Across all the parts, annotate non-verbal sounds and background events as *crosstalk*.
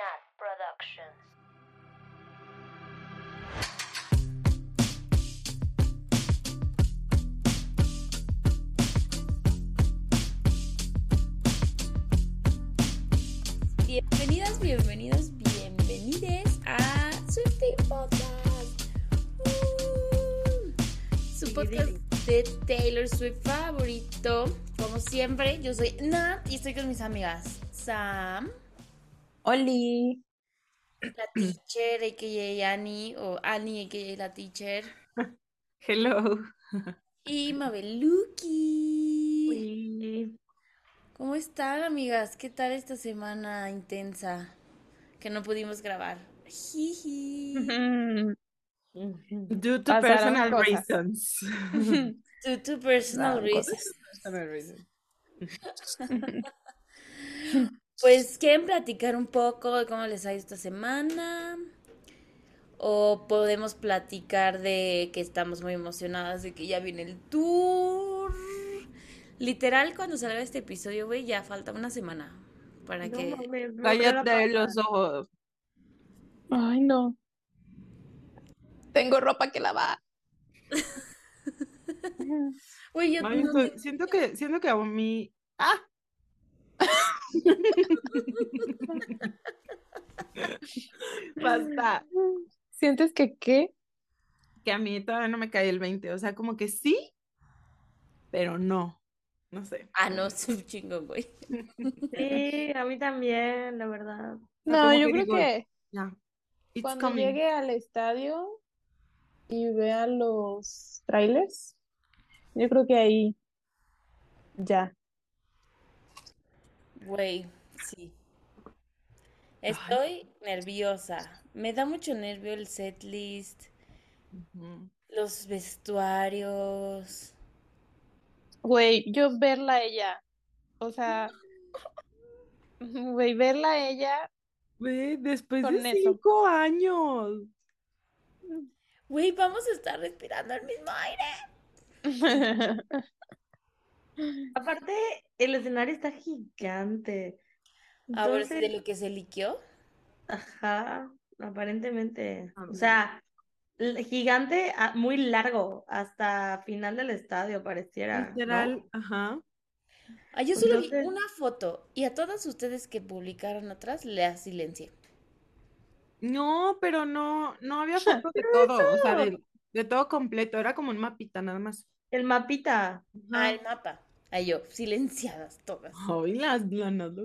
Nat Productions. Bienvenidas, bienvenidos, bienvenides a Swifty Podcast. Uh, su podcast de Taylor Swift favorito. Como siempre, yo soy Nat y estoy con mis amigas Sam, Oli. la teacher, a.k.a. Annie, o Annie, a.k.a. la teacher, *laughs* Hello. y Mabeluki. ¿Cómo están, amigas? ¿Qué tal esta semana intensa que no pudimos grabar? Jiji. *laughs* Due to Pasaron personal cosas. reasons. *laughs* Due to personal reasons. Personal reasons. Pues, ¿quieren platicar un poco de cómo les ha ido esta semana? O podemos platicar de que estamos muy emocionadas de que ya viene el tour. Literal, cuando salga este episodio, güey, ya falta una semana para No que... me Cállate los ojos. Ay, no. Tengo ropa que lavar. *laughs* Güey, yo no te- siento que, siento que a mí. ¡Ah! *laughs* Basta. ¿Sientes que qué? Que a mí todavía no me cae el 20. O sea, como que sí, pero no. No sé. Ah, no, es un chingo, güey. *laughs* Sí, a mí también, la verdad. No, yo que creo digo, que cuando coming. llegue al estadio y vea los trailers, yo creo que ahí ya. Güey, sí. Estoy nerviosa. Me da mucho nervio el setlist, Ujú. los vestuarios. Güey, yo verla a ella, o sea, *laughs* güey, verla a ella, Ve, después Con de eso. cinco años. Güey, vamos a estar respirando el mismo aire. *laughs* Aparte, el escenario está gigante. Ahora sí, de Entonces, lo que se liqueó. ajá, aparentemente. A O ver. sea, gigante, a- muy largo, hasta final del estadio pareciera, ¿no? Literal, ajá. Ah, yo solo Entonces- vi una foto y a todas ustedes que publicaron atrás las silencié. No, pero no, no había *laughs* foto de todo, o sea, de, de todo completo, era como un mapita nada más. El mapita. Ah, el mapa. Ahí yo, silenciadas todas. Ay, las blanas, ¿no?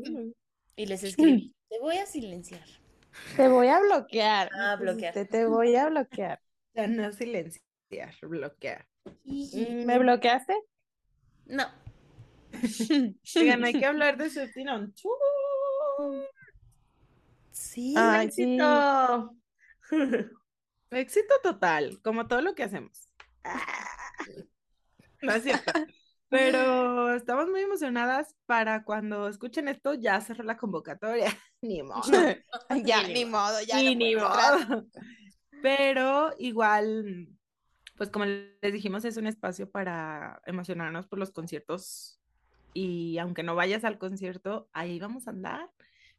Y les escribí, te voy a silenciar. Te voy a bloquear. Ah, bloquear. Te, te voy a bloquear. Ya no silenciar, bloquear. Jiji. ¿Me bloqueaste? No, *laughs* Oigan, hay que hablar de Tour. sí. Ay, sí. ¡Éxito! *laughs* Éxito total, como todo lo que hacemos. No es cierto. Pero estamos muy emocionadas para cuando escuchen esto, ya cerró la convocatoria. *laughs* Ni *laughs* *laughs* modo. Ya, Sí, ni modo, ya Sí, no ni modo. Pero igual, pues como les dijimos, es un espacio para emocionarnos por los conciertos. Y aunque no vayas al concierto, ahí vamos a andar,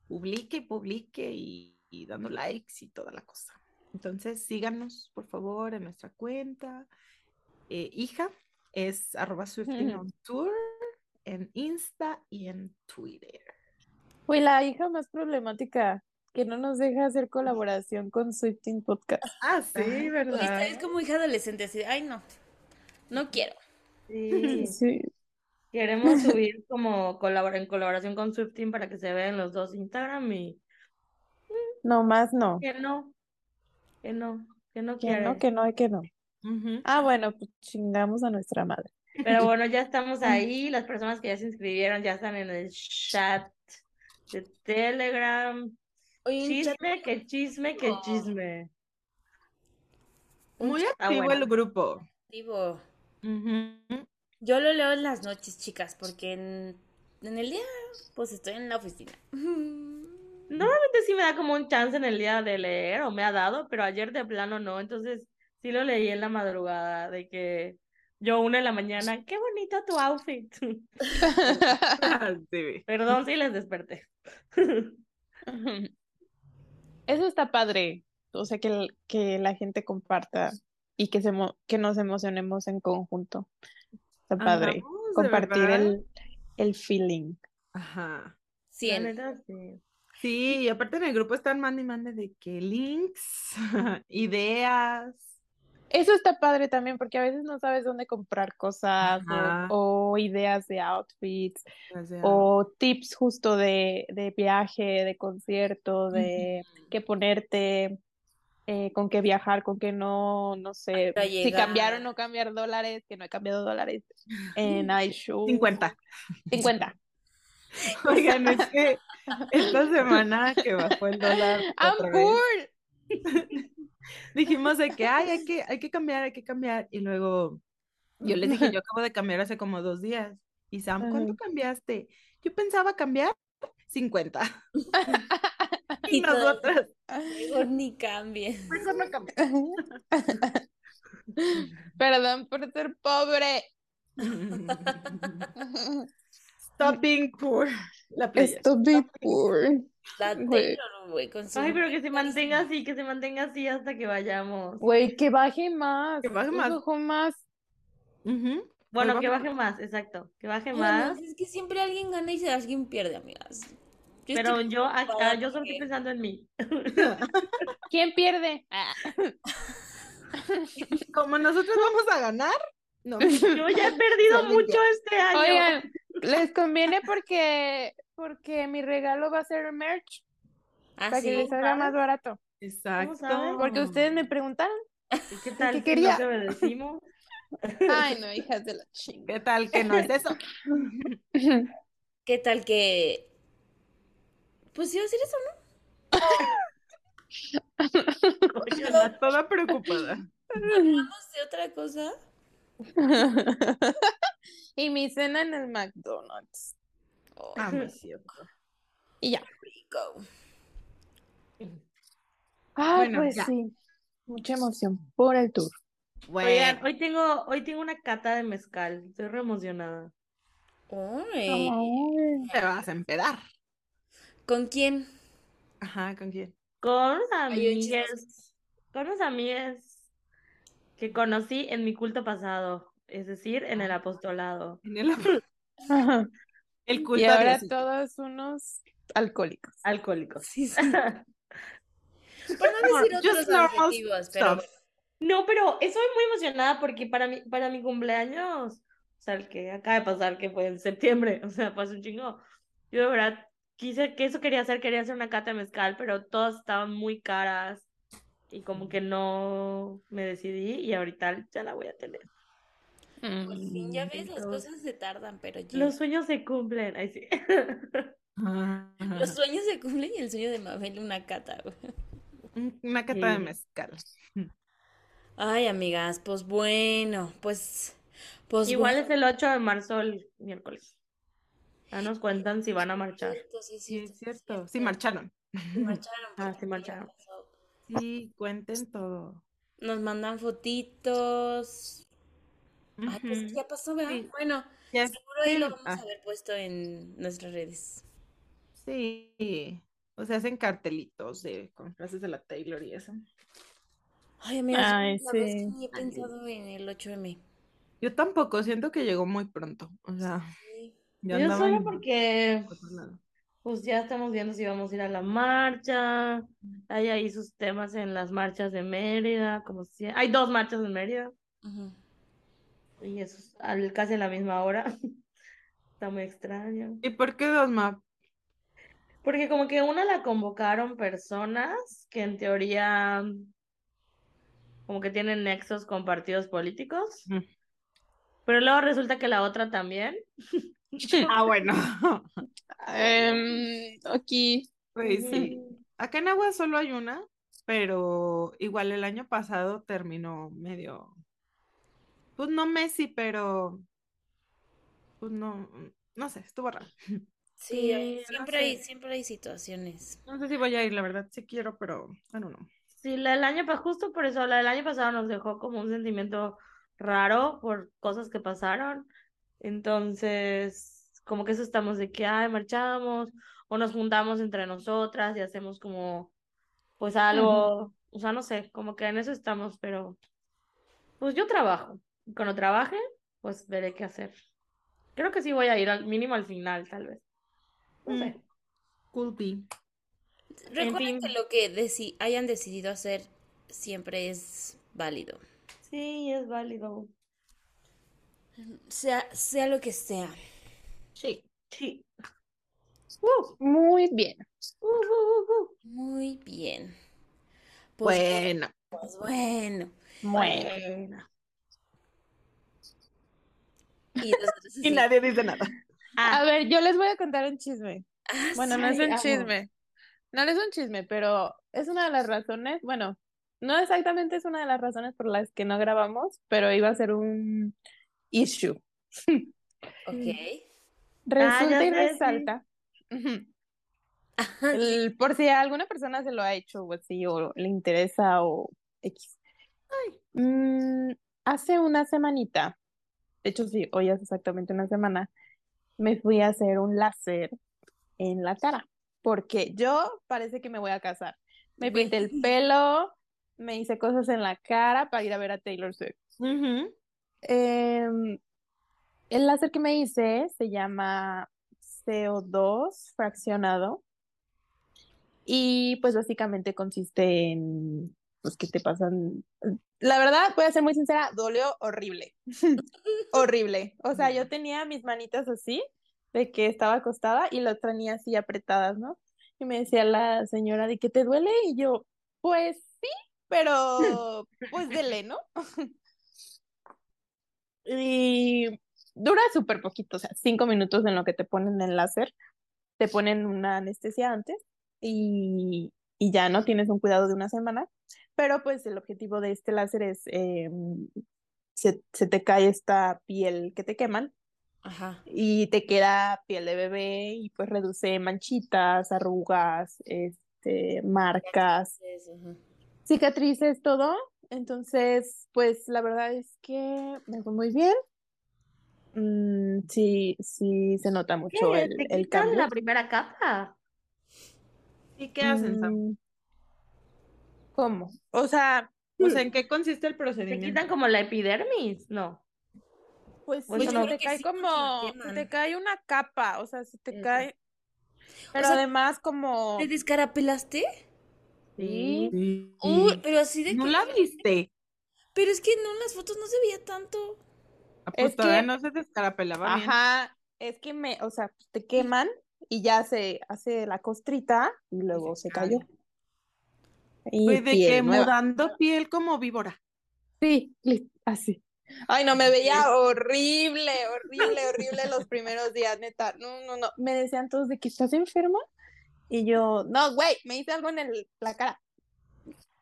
publique, publique y, y dando likes y toda la cosa. Entonces, síganos, por favor, en nuestra cuenta. Eh, hija es arroba Swifting on tour en Insta y en Twitter. Fue la hija más problemática que no nos deja hacer colaboración con Swifting Podcast. Ah, sí, ¿verdad? es como hija adolescente, así ay, no, no quiero. Sí, *laughs* Sí. queremos *laughs* subir como colabora en colaboración con Swifting para que se vean los dos Instagram y No más no. que no, que no, que no Que no, quiere. que no, que no. Ah, bueno, pues chingamos a nuestra madre. Pero bueno, ya estamos *laughs* ahí. Las personas que ya se inscribieron ya están en el chat de Telegram. Oye, un chat Chisme, que chisme, que chisme. Muy Ah, activo bueno. el grupo. activo. Yo lo leo en las noches, chicas, porque en, en el día, pues estoy en la oficina. Normalmente sí me da como un chance en el día de leer, o me ha dado, pero ayer de plano no. Entonces sí lo leí en la madrugada, de que yo una en la mañana, qué bonito tu outfit. *laughs* Sí. *laughs* Perdón si les desperté. *laughs* Eso está padre. O sea, que, que la gente comparta y que, se que nos emocionemos en conjunto. Está padre. Compartir el, el feeling. Ajá. La 100. neta, sí. Sí, y aparte en el grupo están mande y mande de que links, ideas. Eso está padre también porque a veces no sabes dónde comprar cosas o- ideas de outfits o tips justo de, de viaje, de concierto, de qué ponerte, eh, con qué viajar, con qué no, no sé, si cambiar o no cambiar dólares, que no he cambiado dólares *laughs* en iShow. 50. 50. Oigan, es que esta semana que bajó el dólar *laughs* I'm otra vez, poor. *laughs* dijimos de que ay, hay que, hay que cambiar, hay que cambiar. Y luego yo les dije, yo *laughs* acabo de cambiar hace como dos días. Y Sam, ¿cuánto cambiaste? Yo pensaba cambiar 50. *laughs* y Y nosotras, Mejor ni cambien. mejor no cambié. *laughs* Perdón por ser pobre. Stop being poor. La playa. Estoy bien poor. La. Taylor, güey, con su... Ay, pero que se mantenga así, que se mantenga así hasta que vayamos. Güey, que baje más. Que baje más. bajó más. Bueno, que baje más, exacto. Que baje más. es que siempre alguien gana y alguien pierde, amigas. Yo Pero estoy yo acá, preocupada yo solo estoy pensando en mí. *laughs* ¿Quién pierde? Ah. *laughs* Como nosotros vamos a ganar, no. Yo ya he perdido mucho este año. Oigan, les conviene porque porque mi regalo va a ser merch Ah, para que les salga más barato. Exacto. Porque ustedes me preguntaron. ¿Y qué tal ¿Qué si quería? no? Ay, no, hijas de la chinga. ¿Qué tal que no es eso? *laughs* ¿Qué tal que...? Pues iba a decir eso, ¿no? Está toda preocupada. Hablamos de otra cosa. *laughs* y mi cena en el McDonald's. Oh, Ah. *laughs* Y ya. rico. Ay, Bueno, pues ya. sí. Mucha emoción por el tour. Oigan, hoy tengo, hoy tengo una cata de mezcal. Estoy re emocionada. Ay, Ay. te vas a empedar. ¿Con quién? Ajá, ¿con quién? Con unos amigues, con unos amigues que conocí en mi culto pasado, es decir, en el apostolado. En el, *laughs* el culto Y ahora Diosito. todos unos alcohólicos. Alcohólicos. Sí, sí. *laughs* Por no decir otros adjetivos, pero stuff. No, pero estoy muy emocionada porque para mi, para mi cumpleaños, o sea, el que acaba de pasar, que fue en septiembre, o sea, pasó un chingo. Yo de verdad quise, que eso quería hacer, quería hacer una cata de mezcal, pero todas estaban muy caras y como que no me decidí y ahorita ya la voy a tener. Por fin, ya ves, las cosas se tardan, pero ya. Los sueños se cumplen, ay sí. Los *laughs* sueños se cumplen y el sueño de Mabel una cata, Una cata de mezcal. Ay, amigas, pues bueno, pues, pues Igual bueno. es el 8 de marzo el miércoles. Ya nos cuentan si van a marchar. Sí, es cierto. Sí, marcharon. Sí marcharon. Ah, sí marcharon. Sí, cuenten todo. Nos mandan fotitos. Ay, pues ya pasó, ¿verdad? Sí. Bueno, Ya seguro ahí lo sí. vamos Ah, a haber puesto en nuestras redes. sí. O sea, hacen cartelitos de, con frases de la Taylor y eso. Ay, amigas, Ay, la verdad es que sí. ni he pensado en el 8M. Yo tampoco, siento que llegó muy pronto. O sea, Sí. Yo andaba solo porque pues ya estamos viendo si vamos a ir a la marcha. Hay ahí sus temas en las marchas de Mérida, como si hay dos marchas en Mérida Ujú. Y eso es al, casi a la misma hora. *laughs* Está muy extraño. ¿Y por qué dos map? Porque como que una la convocaron personas que en teoría como que tienen nexos con partidos políticos, pero luego resulta que la otra también. *laughs* Ah, bueno. Em, aquí. Pues sí. Acá en Agua solo hay una, pero igual el año pasado terminó medio, pues no Messi, pero pues no, no sé, estuvo raro. Sí, Sí, no siempre hay, siempre hay situaciones. No sé si voy a ir, la verdad, sí quiero, pero bueno, no. Sí, la del año pasado, justo por eso, la del año pasado nos dejó como un sentimiento raro por cosas que pasaron. Entonces, como que eso estamos de que, ay, marchamos o nos juntamos entre nosotras y hacemos como pues algo, o sea, no sé, como que en eso estamos, pero pues yo trabajo. Cuando trabaje, pues veré qué hacer. Creo que sí voy a ir al mínimo al final, tal vez. No sé. Cool be. Recuerden fin. que lo que deci- hayan decidido hacer siempre es válido. Sí, es válido. Sea, sea lo que sea. Sí. Sí. Muy bien. Uh, uh, uh, uh. Muy bien. Pues, Bueno. pues bueno. Bueno. Y Y nadie dice nada. A Ah, ver, yo les voy a contar un chisme. ah, Bueno, no es Ay, un amo. chisme. No es un chisme, pero es una de las razones, bueno, no exactamente es una de las razones por las que no grabamos, pero iba a ser un issue. Ok. Resulta ya y sé, sí. resalta. El- por si a alguna persona se lo ha hecho o así, o le interesa o X. Mm, hace una semanita, de hecho sí, hoy hace exactamente una semana, me fui a hacer un láser en la cara, porque yo parece que me voy a casar. Me pinté el pelo, me hice cosas en la cara para ir a ver a Taylor Swift. Em, el láser que me hice se llama CO2 fraccionado y pues básicamente consiste en pues que te pasan la verdad voy a ser muy sincera dolió horrible *laughs* horrible o sea yo tenía mis manitas así de que estaba acostada y las tenía así apretadas ¿no? y me decía la señora de que te duele y yo pues sí pero pues dele ¿no? *laughs* Y dura súper poquito, o sea, cinco minutos en lo que te ponen el láser, te ponen una anestesia antes y, y ya no tienes un cuidado de una semana, pero pues el objetivo de este láser es, eh, se, se te cae esta piel que te queman Ajá. y te queda piel de bebé y pues reduce manchitas, arrugas, este, marcas cicatrices, todo. Entonces, pues la verdad es que me fue muy bien. Mm, sí, sí se nota mucho el, ¿Te el cambio. la primera capa? ¿Y qué hacen, Sam? Mm, ¿Cómo? O sea, O sea, ¿en qué consiste el ¿Te procedimiento? quitan como la epidermis? No. pues Pues sí, te cae sí, como, se te cae una capa, o sea, se te Eso. cae, pero sea, además como, ¿Te descarapelaste? sí, Sí. Uy, pero así de ¿No que... la viste? Pero es que no, en las fotos no se veía tanto. Ah, Pues Es todavía que- no se descarapelaba bien. ajá, es que me, o sea, te queman y ya se hace la costrita y luego se cayó. Y Pues de piel que nueva. mudando piel como víbora. Sí, así. Ay, no, me veía horrible, horrible, horrible los primeros días, neta. No, no, no. Me decían todos de que estás enferma. Y yo, no, güey, me hice algo en el, la cara.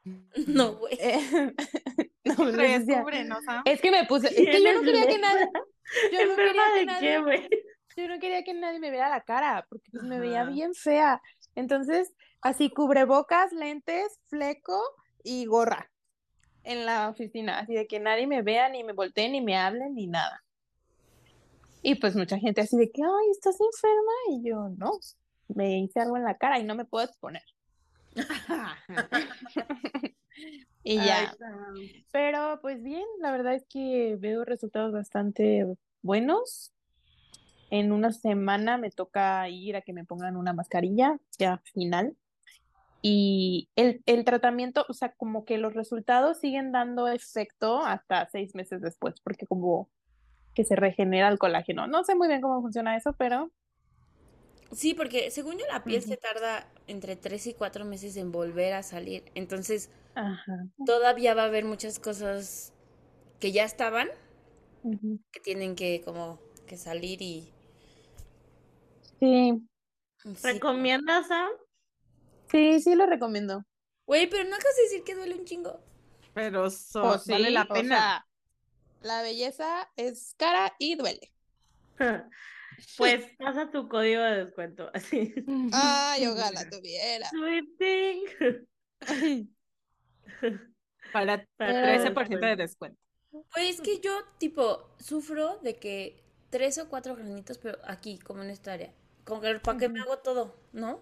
*laughs* No, güey. Eh, *laughs* no, les decía, Descubre, ¿no, Sam? es que me puse, es que yo no ¿Tienes quería que nadie, yo no ¿Enferma quería que de nadie, qué, güey? Yo no quería que nadie me viera la cara, porque pues me veía bien fea. Entonces, así cubrebocas, lentes, fleco y gorra en la oficina, así de que nadie me vea, ni me voltee, ni me hablen, ni nada. Y pues mucha gente así de que, ay, ¿estás enferma? Y yo, no, me hice algo en la cara y no me puedo exponer. *laughs* Y ya, pero pues bien, la verdad es que veo resultados bastante buenos. En una semana me toca ir a que me pongan una mascarilla, ya final. Y el, el tratamiento, o sea, como que los resultados siguen dando efecto hasta seis meses después, porque como que se regenera el colágeno. No sé muy bien cómo funciona eso, pero Sí, porque según yo la piel se tarda entre 3 y 4 meses en volver a salir. Entonces, ajá. todavía va a haber muchas cosas que ya estaban, que tienen que como que salir y... Sí. ¿Recomiendas, Sam? sí, sí lo recomiendo. Güey, pero no acabas de decir que duele un chingo. Pero so- Pues vale sí, la o pena. sea, la belleza es cara y duele. *laughs* Pues *laughs* pasa tu código de descuento. Así. Ay, *laughs* ojalá tuviera. Sweet thing. Para Para 13% de descuento. Pues es que yo, tipo, sufro de que tres o cuatro granitos, pero aquí, como en esta área. Como que para que me hago todo, ¿no?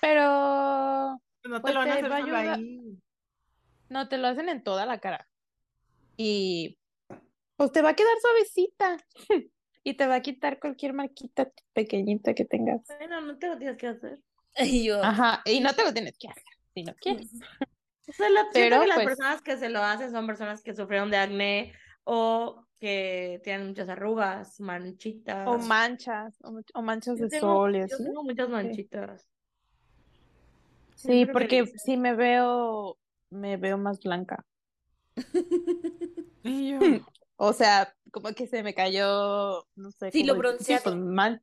Pero No te Pues lo van a hacer solo ahí. No, te lo hacen en toda la cara. Y pues te va a quedar suavecita. *laughs* Y te va a quitar cualquier marquita pequeñita que tengas. Bueno, no te lo tienes que hacer. *laughs* Y yo, Ajá, y no te lo tienes que hacer si no quieres. O sea, siento Pero, que las pues- personas que se lo hacen son personas que sufrieron de acné o que tienen muchas arrugas, manchitas. O manchas, o, manchas Yo de tengo- sol y Yo tengo muchas manchitas. Sí, porque sí me veo, me veo más blanca. *laughs* O sea, como que se me cayó, no sé. Sí, lo pues, man-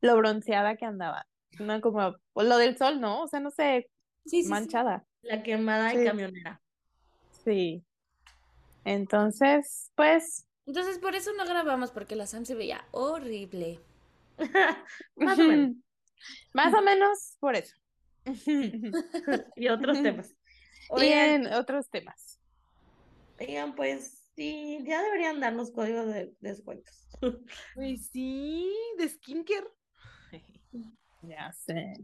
lo bronceada que andaba. No como, pues, lo del sol, ¿no? O sea, no sé, sí, sí, sí. manchada. La quemada y Sí. camionera. Sí. Entonces, pues, Entonces por eso no grabamos, porque la Sam se veía horrible. *laughs* Más o menos. más o menos por eso. *laughs* Y otros temas. Y Oigan, en otros temas. oigan, pues sí, ya deberían darnos códigos de descuentos. *laughs* pues sí, de skincare. Ya sé.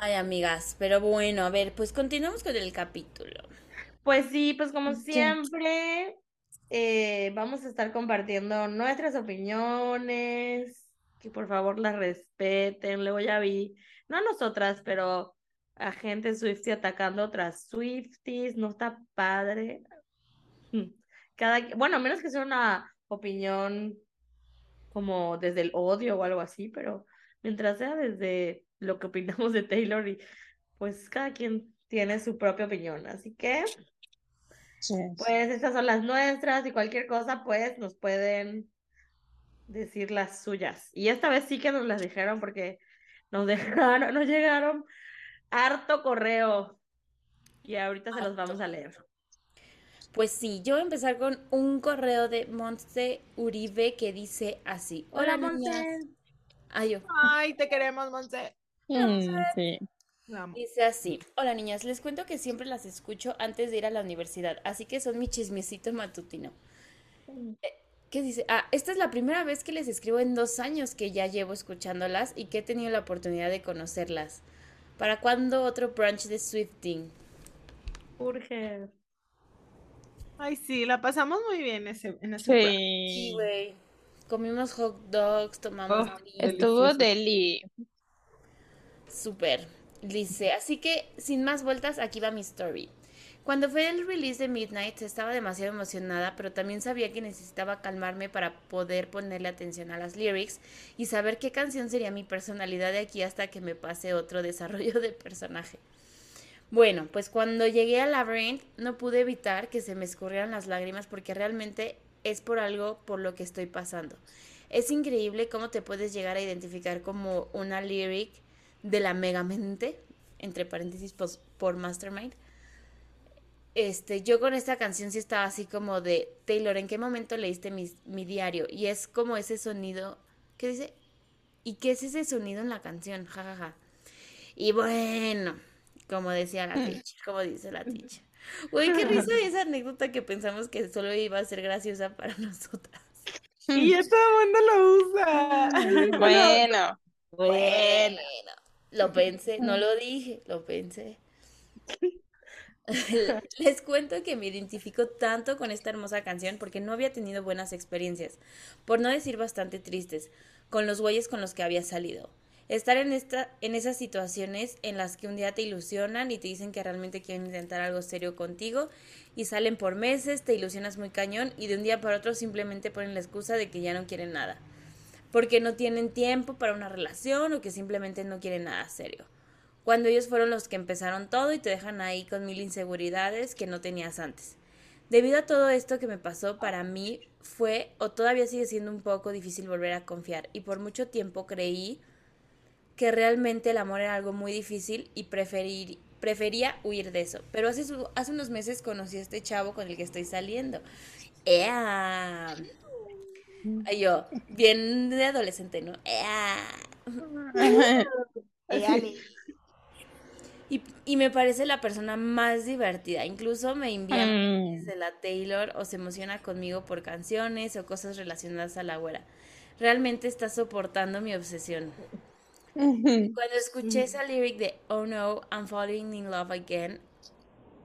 Ay, amigas, pero bueno, a ver, pues continuamos con el capítulo. Pues sí, pues como siempre, eh, vamos a estar compartiendo nuestras opiniones, que por favor las respeten. Luego ya vi, no a nosotras, pero a gente Swiftie atacando otras Swifties, no está padre. Mm. Cada, bueno, a menos que sea una opinión como desde el odio o algo así, pero mientras sea desde lo que opinamos de Taylor pues cada quien tiene su propia opinión, así que pues estas son las nuestras y cualquier cosa, pues nos pueden decir las suyas. Y esta vez sí que nos las dijeron porque nos *laughs* dejaron, nos llegaron harto correo y ahorita se los vamos a leer. Pues sí, yo voy a empezar con un correo de Monse Uribe que dice así. Hola, niñas. Monse. Ay, yo. Ay, te queremos, Monse. Mm, sí. Dice así, hola niñas, les cuento que siempre las escucho antes de ir a la universidad, así que son mi chismecito matutino. Eh, ¿Qué dice? Ah, esta es la primera vez que les escribo en dos años que ya llevo escuchándolas y que he tenido la oportunidad de conocerlas. ¿Para cuándo otro brunch de Swifting? Urge. Ay, sí, la pasamos muy bien ese, en ese. Sí, Sí. güey. Comimos hot dogs, tomamos Oh. Estuvo deli. Súper. Dice, así que sin más vueltas, aquí va mi story. Cuando fue el release de Midnight estaba demasiado emocionada, pero también sabía que necesitaba calmarme para poder ponerle atención a las lyrics y saber qué canción sería mi personalidad de aquí hasta que me pase otro *laughs* desarrollo de personaje. Bueno, pues cuando llegué a Labyrinth no pude evitar que se me escurrieran las lágrimas porque realmente es por algo por lo que estoy pasando. Es increíble cómo te puedes llegar a identificar como una lyric de la megamente, entre paréntesis pos- por Mastermind. Este, yo con esta canción sí estaba así como de Taylor, ¿en qué momento leíste mi, mi diario? Y es como ese sonido, ¿qué dice? ¿Y qué es ese sonido en la canción? Ja, ja, ja. Y bueno, como decía la teacher, como dice la teacher. Uy, qué risa esa anécdota que pensamos que solo iba a ser graciosa para nosotras. Y el mundo lo usa. *laughs* Bueno, Bueno, lo pensé, no lo dije, lo pensé. *laughs* *laughs* Les cuento que me identifico tanto con esta hermosa canción porque no había tenido buenas experiencias, por no decir bastante tristes, con los güeyes con los que había salido. Estar en esta, en esas situaciones en las que un día te ilusionan y te dicen que realmente quieren intentar algo serio contigo y salen por meses, te ilusionas muy cañón y de un día para otro simplemente ponen la excusa de que ya no quieren nada porque no tienen tiempo para una relación o que simplemente no quieren nada serio. Cuando ellos fueron los que empezaron todo y te dejan ahí con mil inseguridades que no tenías antes. Debido a todo esto que me pasó, para mí fue o todavía sigue siendo un poco difícil volver a confiar y por mucho tiempo creí que realmente el amor era algo muy difícil y prefería huir de eso. Pero hace, hace unos meses conocí a este chavo con el que estoy saliendo. ¡Ea! Ay, yo, bien de adolescente, ¿no? *laughs* Y, y me parece la persona más divertida. Incluso me envía Mm. de la Taylor o se emociona conmigo por canciones o cosas relacionadas a la güera. Realmente está soportando mi obsesión. Cuando escuché esa lyric de Oh no, I'm falling in love again,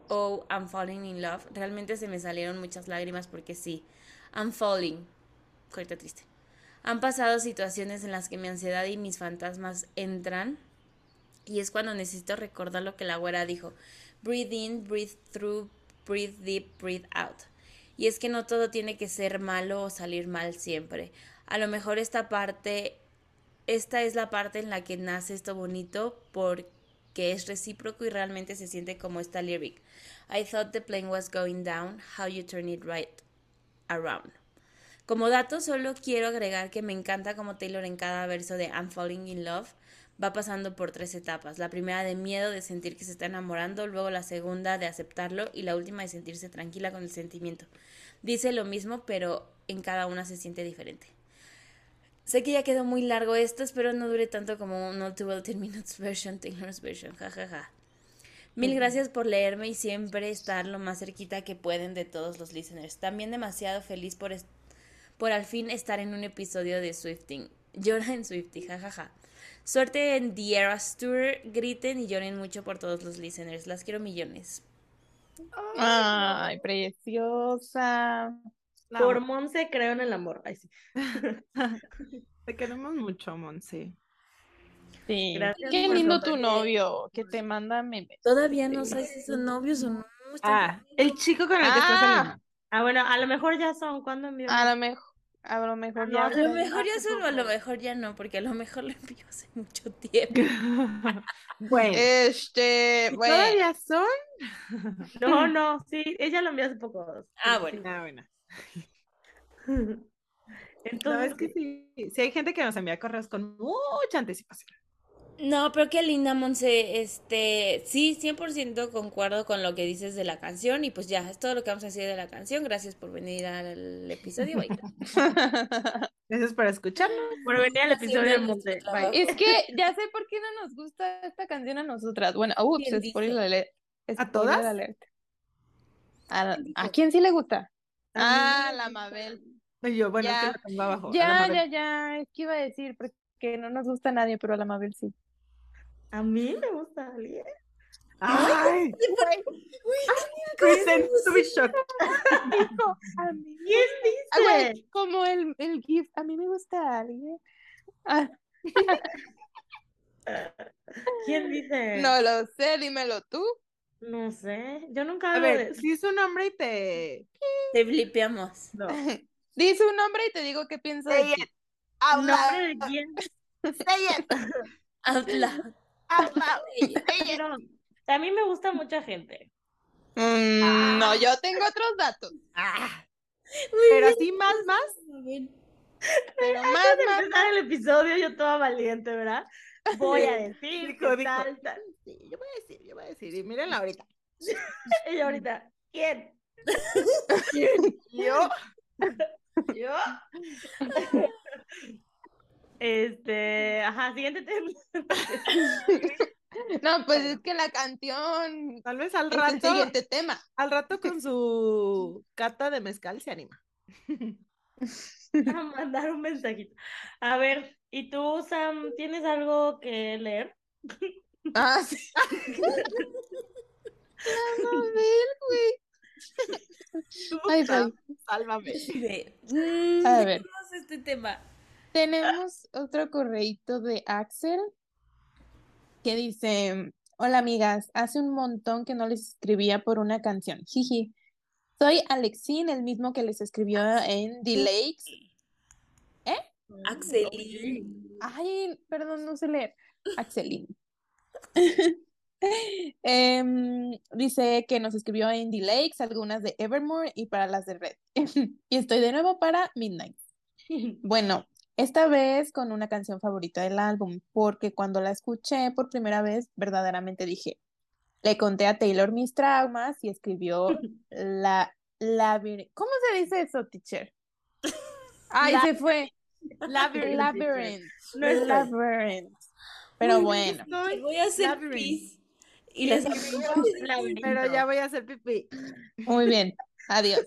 Oh, I'm falling in love, realmente se me salieron muchas lágrimas porque sí, I'm falling, triste. Han pasado situaciones en las que mi ansiedad y mis fantasmas entran y es cuando necesito recordar lo que la güera dijo. Breathe in, breathe through, breathe deep, breathe out. Y es que no todo tiene que ser malo o salir mal siempre. A lo mejor esta parte, esta es la parte en la que nace esto bonito porque es recíproco y realmente se siente como esta lyric. I thought the plane was going down, how you turn it right around. Como dato, solo quiero agregar que me encanta como Taylor en cada verso de I'm Falling in Love va pasando por tres etapas. La primera de miedo de sentir que se está enamorando, luego la segunda de aceptarlo y la última de sentirse tranquila con el sentimiento. Dice lo mismo, pero en cada una se siente diferente. Sé que ya quedó muy largo esto, espero no dure tanto como un Not to 10 Minutes version, Taylor's version, jajaja. Mil gracias por leerme y siempre estar lo más cerquita que pueden de todos los listeners. También demasiado feliz por, por al fin estar en un episodio de Swifting. Llora en Swifty, jajaja. Suerte en The Eras Tour, griten y lloren mucho por todos los listeners. Las quiero millones. Ay, preciosa. Por Monse creo en el amor. Ay, sí. *laughs* Te queremos mucho, Monse. Sí. Gracias Qué lindo tu novio que te manda memes. Todavía no sé si son novios o no. Ah, el chico con el que estás Ah. saliendo. Ah, bueno, a lo mejor ya son. ¿Cuándo envió? A lo mejor, a lo mejor ya. A lo mejor ya Hace son, o a lo mejor ya no, porque a lo mejor lo envió hace mucho tiempo. *laughs* bueno, Este, bueno. ¿todavía son? *laughs* No, no, sí, ella lo envió hace poco. Ah, bueno. Ah, bueno. *laughs* Entonces, No, es que sí, sí hay gente que nos envía correos con mucha anticipación. No, pero qué linda, Monse. Este, sí, 100% concuerdo con lo que dices de la canción y pues ya, es todo lo que vamos a decir de la canción. Gracias por venir al episodio. bye. *laughs* Gracias por escucharnos. por venir al episodio de trabajo. Es que ya sé por qué no nos gusta esta canción a nosotras. Bueno, ups, ¿Quién spoiler dice? alert. ¿A todas? alert. ¿A, ¿Quién a quién sí le gusta? Ah, la. Mabel. Y yo, bueno, es que Ya. lo tengo abajo. a la Ya, ya, ya. Es que iba a decir porque no nos gusta a nadie, pero a la Mabel sí. A mí me gusta alguien. ¡Ay! Kristen, tuve shock. Dijo, a mí. *laughs* ¿Quién Ah, güey, dice? como el, el GIF, a mí me gusta alguien. Ah, *laughs* ¿Quién dice? no lo sé, dímelo tú. No sé. Yo nunca A hablo de ver, eso. si su nombre y te... Te blipeamos. No. *laughs* Di su nombre y te digo qué pienso de ti. ¿Nombre de quién? Out loud. Pero *laughs* a mí me gusta mucha gente. Mm, no, yo tengo otros datos. Ah, pero así más, más. Pero más, Antes de más, empezar el episodio, yo toda valiente, ¿verdad? Voy a decir Dijo, que dijo. tal, tal. Sí, yo voy a decir, yo voy a decir. Y mírenla ahorita. *laughs* Y ahorita, ¿quién? *laughs* Yo. ¿Yo? Este, ajá, siguiente tema. *laughs* *laughs* No, pues es que la canción Tal vez al es el rato, siguiente tema. al rato con su *laughs* cata de mezcal se anima. a mandar un mensajito. A ver, ¿y tú, Sam, tienes algo que leer? Ah, sí. La Mabel, güey. Tú, Ay, Sam, güey. sálvame. Mm, A ¿de ver. este tema? Tenemos otro correíto de Axel que dice, hola amigas, hace un montón que no les escribía por una canción. Jiji. Soy Alexín, el mismo que les escribió en The Lakes. Axelín. Ay, perdón, no sé leer. Axelín. *laughs* Em, dice que nos escribió en The Lakes, algunas de Evermore y para las de Red. *laughs* y estoy de nuevo para Midnight. Bueno, esta vez con una canción favorita del álbum, porque cuando la escuché por primera vez, verdaderamente dije, le conté a Taylor mis traumas y escribió *laughs* la labir- ¿Cómo se dice eso, teacher? *laughs* Ay, La- se fue. Labyrinth. *laughs* Labyrinth. No. Labyrinth. Pero bueno. Voy a hacer pis. Y Laberinto. Pero ya voy a hacer pipí. Muy bien, adiós.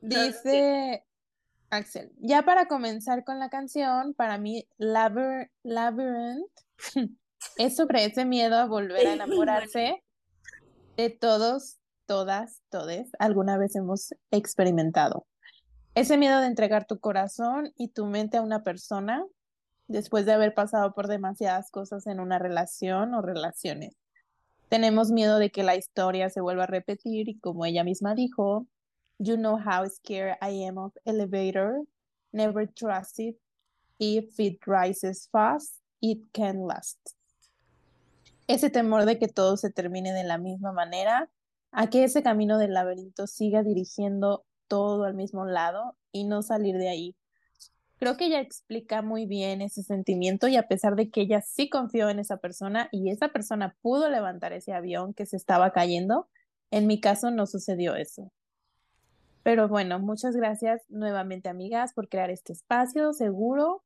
Dice, Axel, ya para comenzar con la canción, para mí Labyr- Labyrinth *laughs* es sobre ese miedo a volver a *laughs* enamorarse de todos, todas, todes, alguna vez hemos experimentado. Ese miedo de entregar tu corazón y tu mente a una persona después de haber pasado por demasiadas cosas en una relación o relaciones. Tenemos miedo de que la historia se vuelva a repetir y como ella misma dijo, You know how scared I am of elevator. Never trust it. If it rises fast, it can last. Ese temor de que todo se termine de la misma manera, a que ese camino del laberinto siga dirigiendo todo al mismo lado y no salir de ahí. Creo que ella explica muy bien ese sentimiento y a pesar de que ella sí confió en esa persona y esa persona pudo levantar ese avión que se estaba cayendo, en mi caso no sucedió eso. Pero bueno, muchas gracias nuevamente, amigas, por crear este espacio seguro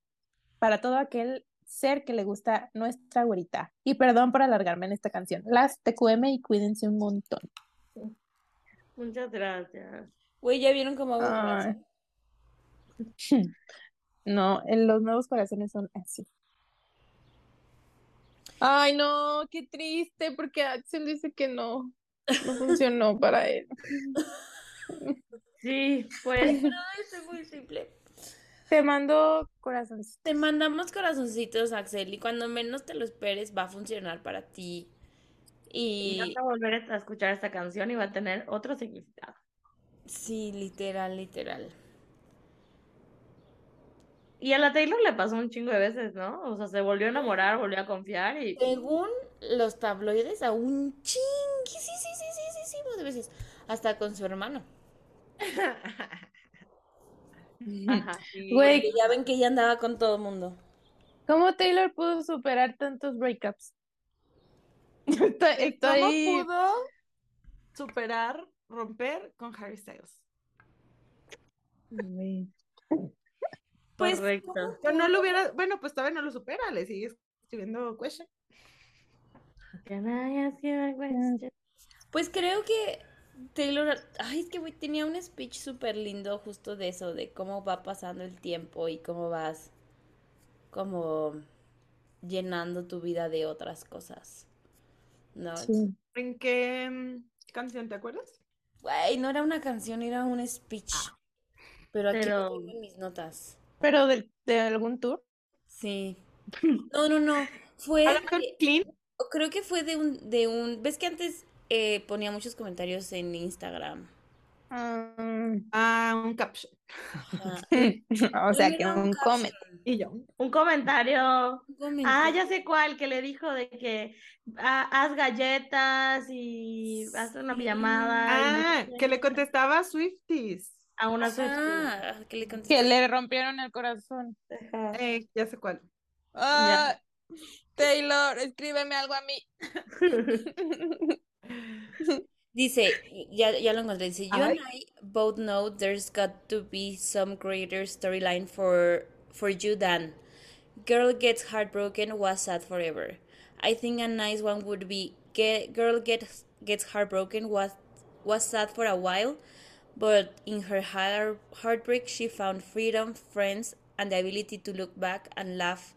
para todo aquel ser que le gusta nuestra güerita. Y perdón por alargarme en esta canción. Las TQM y cuídense un montón. Muchas gracias. Güey, ¿ya vieron cómo hago? *laughs* No, en los nuevos corazones son así. Ay, no, qué triste, porque Axel dice que no, no *laughs* funcionó para él. *laughs* Sí, pues No, es muy simple. Te mando corazones. Te mandamos corazoncitos, Axel, y cuando menos te lo esperes va a funcionar para ti. y Y vas a volver a escuchar esta canción y va a tener otro significado. sí, literal, literal. Y a la Taylor le pasó un chingo de veces, ¿no? O sea, se volvió a enamorar, volvió a confiar y Según los tabloides, a un chinguísimo de veces, hasta con su hermano. *laughs* Ajá, Güey, ya ven que ella andaba con todo mundo. ¿cómo Taylor pudo superar tantos breakups? *laughs* Estoy, ¿Cómo pudo superar, romper con Harry Styles? Pues, Correcto. ¿cómo Yo no lo hubiera, bueno, pues todavía no lo supera, le sigue escribiendo question. Can I ask you a question? Pues creo que Taylor, ay, es que güey, tenía un speech súper lindo justo de eso, de cómo va pasando el tiempo y cómo vas como llenando tu vida de otras cosas. ¿No? Sí. ¿En qué mm, canción te acuerdas? Güey, no era una canción, era un speech. Pero aquí lo Pero- tengo en mis notas. ¿Pero del- de, algún tour? Sí. *laughs* No, no, no. Fue de- Clean. creo que fue de un, de un, ¿ves que antes eh, ponía muchos comentarios en Instagram? Ah, Ah, un caption. *laughs* O sea, que un un Y yo. Un comentario. un Ah, comentario. ya sé cuál, que le dijo de que ah, haz galletas y haz una y no Ah, sé que le contestaba a Swifties. a una. Ajá, que le contesté. Que le rompieron el corazón. Ajá. Eh, ya sé cuál. Ah, Taylor, escríbeme algo a mí. *laughs* *laughs* Dice, ya, ya lo encontré, dice, you and I both know there's got to be some greater storyline for for you than girl gets heartbroken was sad forever. I think a nice one would be get, girl gets gets heartbroken was was sad for a while, but in her heart, heartbreak she found freedom, friends, and the ability to look back and laugh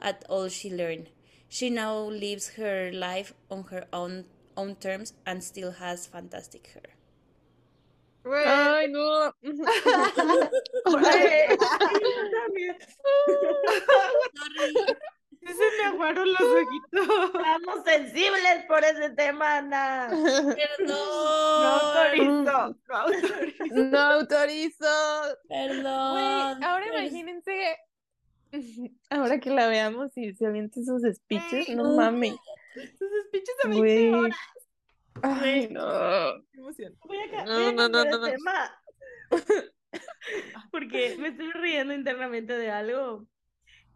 at all she learned. She now lives her life on her own own terms and still has fantastic hair. Güey. Ay, no. Se me aguaron los ojitos. Estamos sensibles por ese tema, Ana. No Perdón. autorizo. No autorizo. No autorizo. Perdón. ahora Pero- imagínense, *laughs* ahora que la veamos y se avienten sus speeches, no no. mames. Sus speeches de 20 Güey. horas. Ay, no. Qué emoción. Voy a, No, voy a no, no, cambiar no, no. tema. *laughs* Porque me estoy riendo internamente de algo.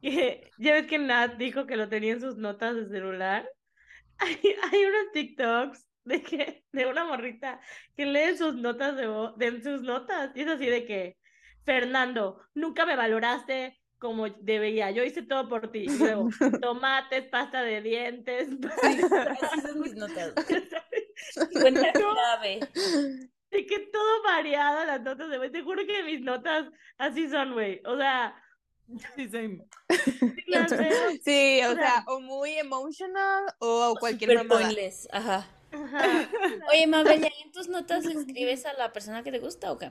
Que *laughs* ya ves que Nat dijo que lo tenía en sus notas de celular. *laughs* Hay, hay unos TikToks de que de una morrita que lee sus notas de voz, de sus notas. Y es así de que, Fernando, nunca me valoraste como debería. Yo hice todo por ti. Luego, *laughs* tomates, pasta de dientes. *laughs* Así son mis notas. *laughs* Cuenta grave. de que todo variado las notas de güey. Te juro que mis notas así son, güey. O sea, Sí, veo. Sí, o O sea, sea, o muy emotional o cualquier mamada. pointless, ajá. Ajá. Oye, Mabel, ¿y en tus notas le escribes a la persona que te gusta o qué?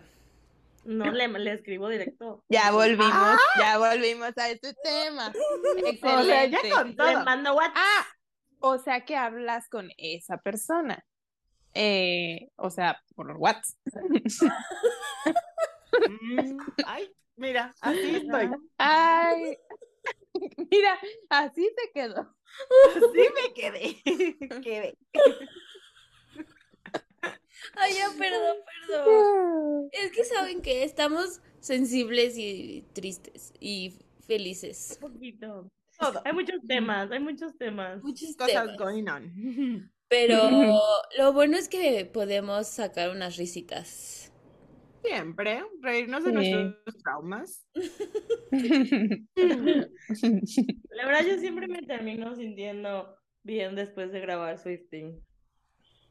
No le, le escribo directo. Ya volvimos, ya volvimos a este tema. *laughs* O sea, ya Excelente. con Le todo. mando WhatsApp. Ah, o sea que hablas con esa persona. Eh, o sea, por WhatsApp. Mm, Ay, mira, así estoy. Ay, *laughs* mira, así se quedó. Así me quedé. *laughs* Quedé. Ay, ya, perdón, perdón. *laughs* Es que saben que estamos sensibles y tristes y felices. Un poquito. Todo. Hay muchos temas, hay muchos temas. Muchos Cosas temas. going on. *laughs* Pero *laughs* lo bueno es que podemos sacar unas risitas. Siempre, reírnos de Sí. nuestros traumas. La verdad, yo siempre me termino sintiendo bien después de grabar Swifting.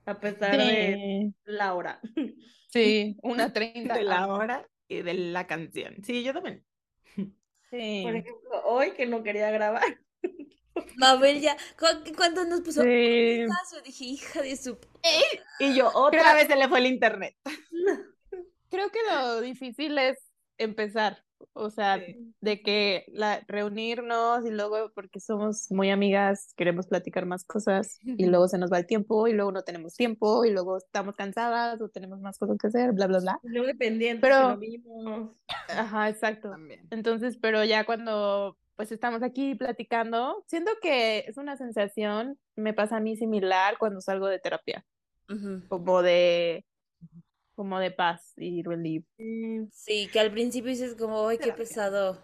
A pesar de la hora. *laughs* sí, una treinta. De la hora y de la canción. Sí, yo también. *laughs* Sí. Por ejemplo, hoy que no quería grabar. *laughs* Mabel ya, ¿cu- ¿cuánto nos puso? Sí. Dije, hija de su... Y yo, otra Creo- vez se le fue el internet. Creo que lo difícil es empezar, o sea, Sí. de que la, reunirnos y luego, porque somos muy amigas, queremos platicar más cosas y *laughs* luego se nos va el tiempo y luego no tenemos tiempo y luego estamos cansadas o tenemos más cosas que hacer, bla, bla, bla. No dependientes Pero- no vimos. Ajá, exacto. También. Entonces, pero ya cuando pues estamos aquí platicando, siento que es una sensación, me pasa a mí similar cuando salgo de terapia, como de, como de paz y relief. Sí, que al principio dices como, ay, qué Terapia. pesado.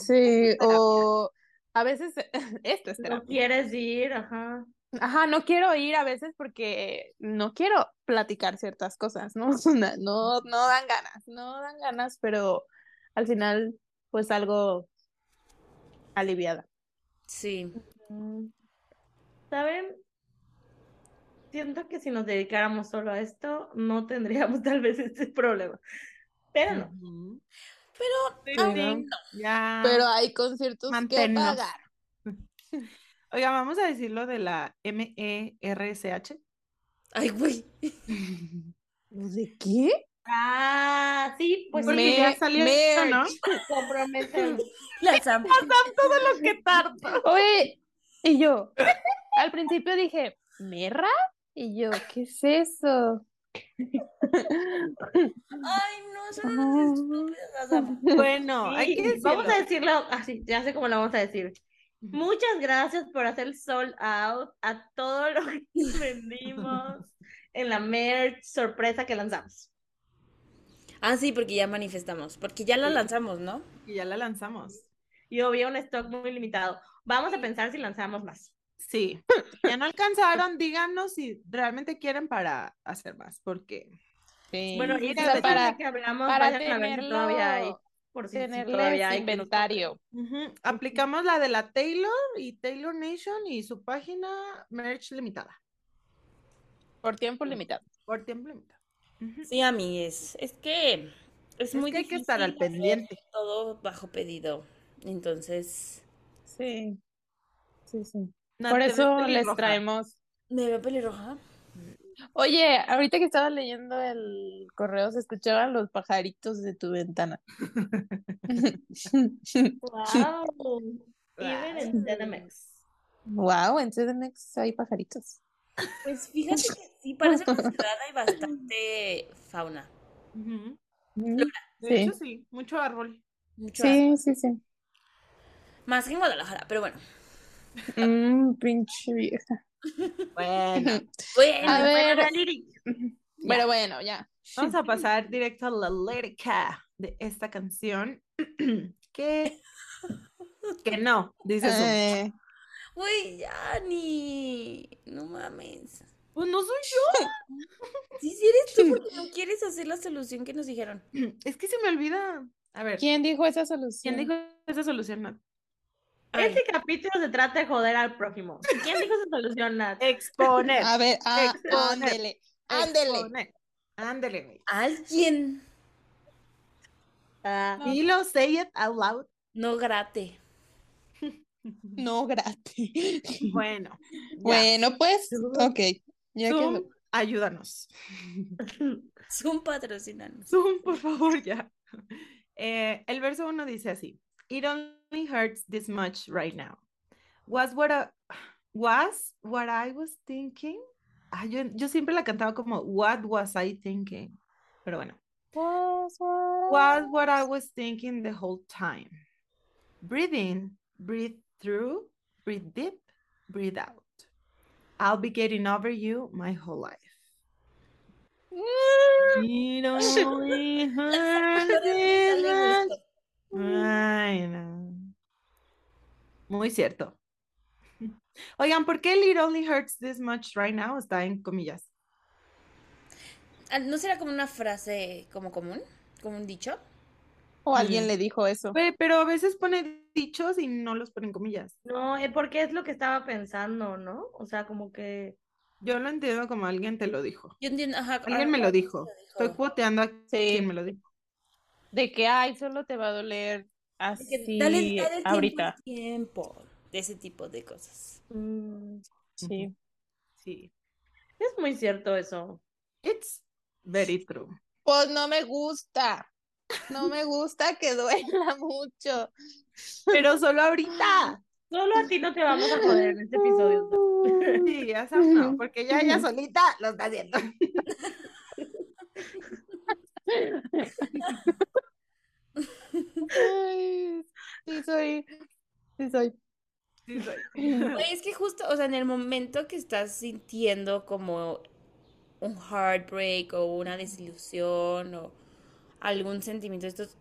Sí, o a veces *laughs* esto es No quieres ir, ajá. Ajá, no quiero ir a veces porque no quiero platicar ciertas cosas. No, *laughs* no, no dan ganas, no dan ganas, pero al final pues algo aliviada. Sí. ¿Saben? Siento que si nos dedicáramos solo a esto, no tendríamos *laughs* tal vez este problema. Pero no. Ujú. Pero, Sí. Ya. Pero hay conciertos que pagar. *laughs* Oiga, vamos a decirlo de la E MERSH. Ay, güey. *laughs* ¿De qué? Ah, sí, pues Porque Me- ya salió, merch. ¿no? comprometen. La Sam. Todo lo que tarda. Oye, y yo, al principio dije, ¿merra? Y yo, ¿qué es eso? Ay, no, son unas estúpidas. *laughs* Bueno, hay que decirlo. Vamos a decirlo así, ya sé cómo lo vamos a decir. Muchas gracias por hacer sold out a todo lo que *laughs* vendimos en la merch sorpresa que lanzamos. Ah, sí, porque ya manifestamos. Porque ya la Sí. lanzamos, ¿no? Y ya la lanzamos. Y había un stock muy limitado. Vamos a pensar si lanzamos más. Sí. *laughs* Ya no alcanzaron, díganos si realmente quieren para hacer más, porque Sí. Bueno, y para, que hablamos, para vayan a ver si todavía hay. tenerlo, Por si, si tenerles todavía hay. que nos- inventario. aplicamos la de la Taylor y Taylor Nation y su página merch limitada, Por tiempo limitado. por tiempo limitado. Sí, amigues. Es que es Es muy que hay que estar al difícil pendiente. Todo bajo pedido. Entonces, Sí. Sí, sí. No, Por eso les traemos. ¿me veo pelirroja? Oye, ahorita que estaba leyendo el correo, se escuchaban los pajaritos de tu ventana. *laughs* Wow. Even *laughs* en CDMX. Wow, en CDMX hay pajaritos. Pues fíjate que sí, parece *laughs* ciudad hay bastante fauna. De Sí. hecho, sí, mucho árbol. Mucho Sí, sí, sí. Más que en Guadalajara, pero bueno. Mm, pinche vieja. Bueno, *laughs* Bueno, A ver, la pero bueno, ya. vamos a pasar directo a la lírica de esta canción. *clears throat* que, que no, dice su. Eh, güey, ya ni. No mames. Pues no soy yo. *laughs* Sí, sí eres tú *laughs* porque no quieres hacer la solución que nos dijeron. Es que se me olvida. A ver, ¿Quién dijo esa solución? ¿quién dijo esa solución? Nat? Ay, Este capítulo se trata de joder al prójimo. ¿Quién dijo esa solución, Nat? Exponer. A ver, ah, Exponer. ándele, ándele. Exponer. Ándale, güey. Alguien. Ah, Dilo, say it out loud. No grate. *laughs* No, gratis. Bueno. *laughs* ya. Bueno, pues, ok. Ya Zoom, ayúdanos. Zoom patrocinanos. Zoom, por favor, ya. Eh, el verso uno dice así. It only hurts this much right now. Was what I, was what I was thinking. Ah, yo, yo siempre la cantaba como What was I thinking? Pero bueno. Was what Was what I was thinking the whole time. Breathe in, breathe through, breathe deep, breathe out. I'll be getting over you my whole life. *laughs* It only hurts. Ay, no. Muy cierto. *laughs* Oigan, ¿por qué it only hurts this much right now? Está en comillas. Ah, ¿No será como una frase como común? ¿Como un dicho? O alguien Mm. le dijo eso. Pe- Pero a veces pone dichos y no los pone en comillas. no, es porque es lo que estaba pensando, ¿no? O sea, como que Yo lo entiendo como alguien te lo dijo. Yo entiendo, ajá. Alguien me lo dijo. Estoy dijo. cuoteando a Sí. quien me lo dijo. De que, ay, solo te va a doler así dale, dale tiempo al ahorita. tiempo. De ese tipo de cosas. mm, Sí. Sí. es muy cierto eso. It's very true. Pues no me gusta. No me gusta que duela *laughs* mucho. Pero solo ahorita. *gasps* Solo a ti no te vamos a joder en este episodio. ¿no? *laughs* Sí, ya sabes, no, porque ya ella solita lo está haciendo. *laughs* Ay, sí soy, sí soy. Sí, soy. *laughs* Es que justo, o sea, en el momento que estás sintiendo como un heartbreak o una desilusión o algún sentimiento de estos,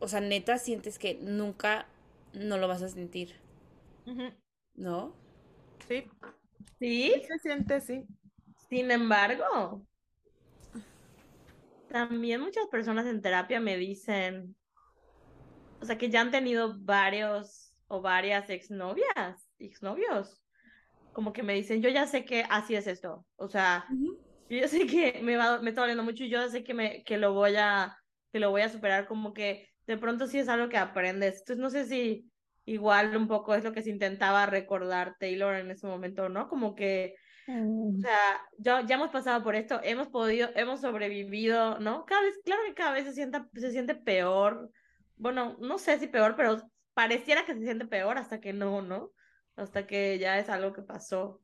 o sea, neta sientes que nunca no lo vas a sentir, ¿no? Sí, Sí, sí se siente, sí. sin embargo, también muchas personas en terapia me dicen, o sea, que ya han tenido varios o varias exnovias, exnovios, como que me dicen, yo ya sé que así es esto, o sea, yo ya sé que me va, me está doliendo mucho y yo sé que me, que lo voy a, que lo voy a superar, como que de pronto sí es algo que aprendes. Entonces no sé si igual un poco es lo que se intentaba recordar Taylor en ese momento, ¿no? Como que, o sea, ya, ya hemos pasado por esto, hemos podido, hemos sobrevivido, ¿no? Cada vez, claro que cada vez se sienta, se siente peor. Bueno, no sé si peor, pero pareciera que se siente peor hasta que no, ¿no? Hasta que ya es algo que pasó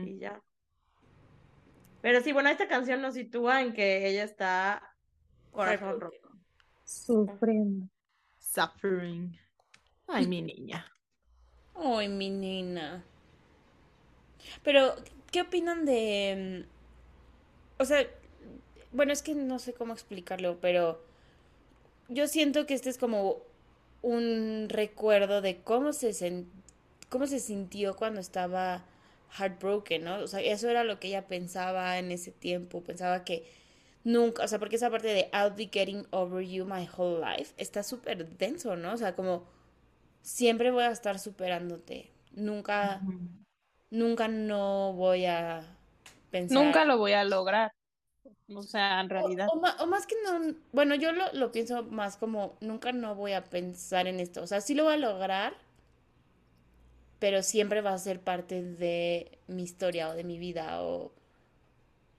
y ya. Pero sí, bueno, esta canción nos sitúa en que ella está corazón roto. Sufriendo. Suffering. Ay, mi niña. *laughs* Ay, mi nena. Pero, ¿qué opinan de... mm, O sea, bueno, es que no sé cómo explicarlo, pero yo siento que este es como un recuerdo de cómo se sen- cómo se sintió cuando estaba heartbroken, ¿no? O sea, eso era lo que ella pensaba en ese tiempo, pensaba que nunca, o sea, porque esa parte de I'll be getting over you my whole life está súper denso, ¿no? O sea, como siempre voy a estar superándote, nunca, nunca no voy a pensar. Nunca lo voy a lograr. O sea, en realidad. O, más que no, bueno, yo lo, lo pienso más como nunca no voy a pensar en esto. O sea, sí lo voy a lograr, pero siempre va a ser parte de mi historia o de mi vida. O,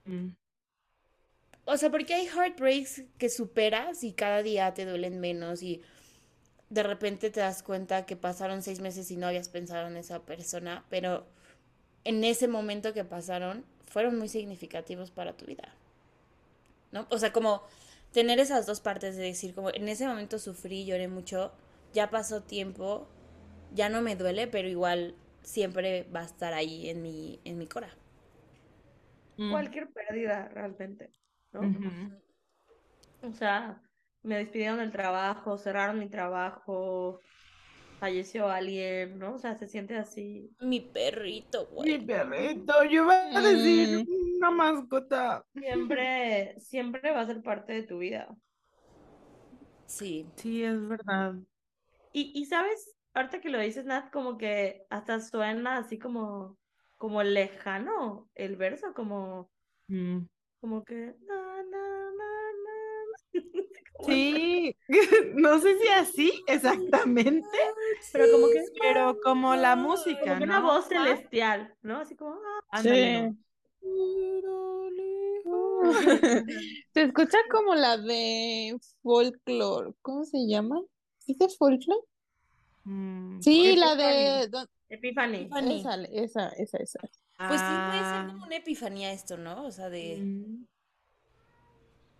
Mm. o sea, porque hay heartbreaks que superas y cada día te duelen menos y de repente te das cuenta que pasaron seis meses y no habías pensado en esa persona, pero en ese momento que pasaron fueron muy significativos para tu vida. ¿No? O sea, como tener esas dos partes de decir, como en ese momento sufrí, lloré mucho, ya pasó tiempo, ya no me duele, pero igual siempre va a estar ahí en mi, en mi cora. Mm. Cualquier pérdida realmente, ¿no? O sea, me despidieron del trabajo, cerraron mi trabajo, falleció alguien, ¿no? O sea, se siente así. Mi perrito, Mi güey. perrito, yo iba a decir Mm. una mascota. Siempre, siempre va a ser parte de tu vida. Sí. Sí, es verdad. Y, y sabes, ahorita que lo dices, Nat, como que hasta suena así como, como lejano el verso, como, Mm. Como que. na, *laughs* Sí, *laughs* no sé si así exactamente, Pero como que. pero como la música, Como que una ¿no? voz celestial, ¿no? Así como. ah, Ándale, Sí. ¿no? *laughs* Se escucha como la de folklore. ¿Cómo se llama? ¿Sí de folklore? Mm, Sí, Epiphany. la de... Epiphany. Epiphany. Esa, esa, esa, esa. Pues sí, puede ser ah, como una epifanía esto, ¿no? O sea, de... mm.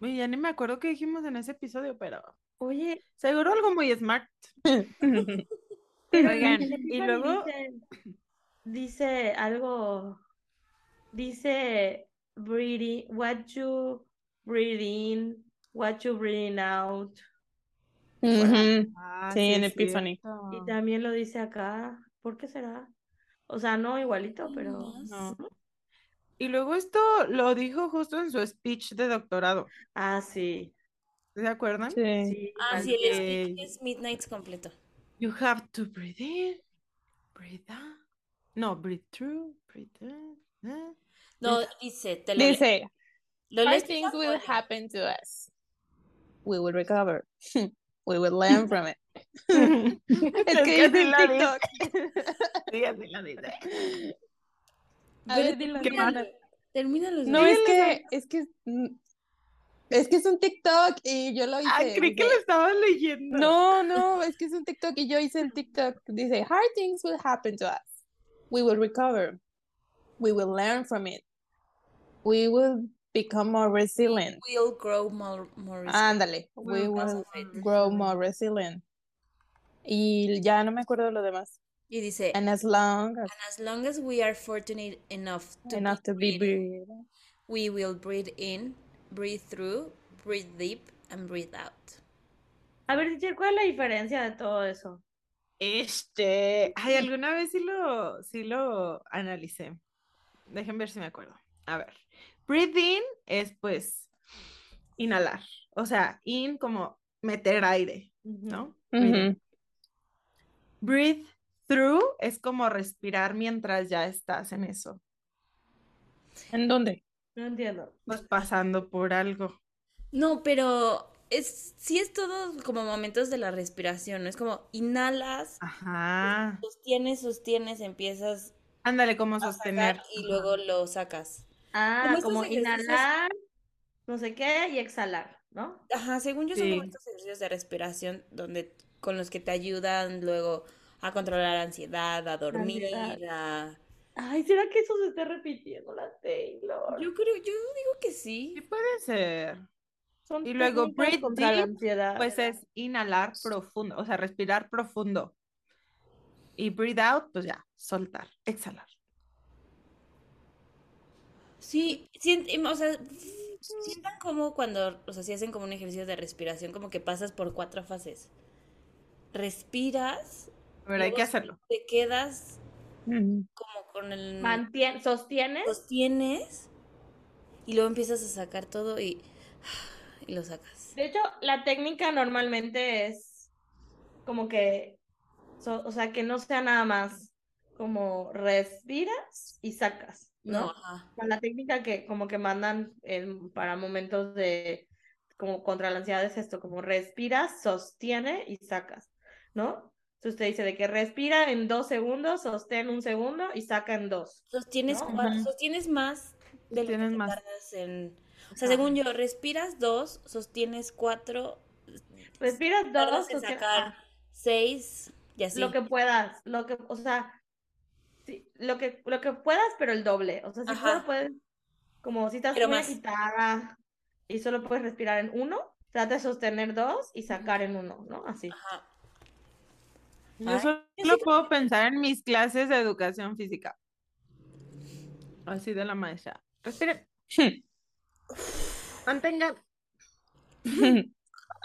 Uy, ya ni me acuerdo qué dijimos en ese episodio, pero Oye, seguro algo muy smart. *laughs* Oigan, y Epiphany luego, dice, dice algo. Dice breathing, what you breathe in, what you breathe out. Ah, Sí, en Epiphany. cierto. Y también lo dice acá. ¿Por qué será? O sea, no igualito, pero. No. Y luego esto lo dijo justo en su speech de doctorado. Ah, sí. ¿Se acuerdan? Sí. Sí, Ah, sí, el speech es Midnights completo. You have to breathe in, breathe out. No, breathe through, breathe in. eh. No, dice, te lo. Dice, ¿Lo hard lees tú, things will happen to us. We will recover. *laughs* We will learn *laughs* from it. *laughs* Es que así dice en lo TikTok. Sí, así lo dice. A ver, dilo, ¿qué dilo. más? Termínalo. No, es que, es que, mm, es que es un TikTok y yo lo hice. Ah, creí que lo estabas leyendo. No, no, es que es un TikTok y yo hice el TikTok. Dice, hard things will happen to us. We will recover. We will learn from it. We will become more resilient. Will grow more, more resilient. Ándale, we will grow more resilient. Y ya no me acuerdo lo demás. Y dice, And as long as and as long as we are fortunate enough to enough be to be breathing, breathing. we will breathe in, breathe through, breathe deep, and breathe out. A ver, teacher, ¿cuál es la diferencia de todo eso? Este, ay, alguna vez sí lo, sí lo analicé. Dejen ver si me acuerdo. A ver, breathe in es pues inhalar, o sea, in como meter aire, ¿no? Breathe through es como respirar mientras ya estás en eso, ¿En dónde? No entiendo. pues pasando por algo. No, pero es, sí es todo como momentos de la respiración, ¿no? Es como inhalas, Ajá. sostienes, sostienes, empiezas Ándale, como a sostener. y luego lo sacas. Ah, Como como inhalar, no sé qué, y exhalar, ¿no? Ajá, según yo son como Sí. estos ejercicios de respiración donde con los que te ayudan luego a controlar la ansiedad, a dormir, ansiedad. a... Ay, ¿será que eso se está repitiendo la Taylor? Yo creo, yo digo que sí. Sí puede ser. Son y luego breathe la deep, ansiedad. Pues es inhalar profundo, o sea, respirar profundo. Y breathe out, pues ya, soltar, exhalar. Sí, em, o sea, sientan como cuando, o sea, si hacen como un ejercicio de respiración, como que pasas por cuatro fases. Respiras, Ver, hay que hacerlo. te quedas como con el... Mantien- sostienes. sostienes y luego empiezas a sacar todo y, y lo sacas. De hecho, la técnica normalmente es como que, so- o sea, que no sea nada más como respiras y sacas, No, ¿no? La técnica que como que mandan en- para momentos de, como contra la ansiedad es esto, como respiras, sostiene y sacas, ¿no? Entonces te dice de que respira en dos segundos, sostén un segundo y saca en dos. Sostienes, ¿No? cua- Ujú. sostienes más de lo que Sostienes te más. tardas en... O sea, Ajá. según yo, respiras dos, sostienes cuatro, Respiras dos, tardas en sostienes- sacar seis y así. Lo que puedas, lo que, o sea, sí, lo que, lo que puedas, pero el doble. O sea, si Ajá. solo puedes, como si estás Pero muy más. agitada y solo puedes respirar en uno, trata de sostener dos y sacar en uno, ¿no? Así. Ajá. Yo solo puedo pensar en mis clases de educación física. Así de la maestra. *laughs* Otra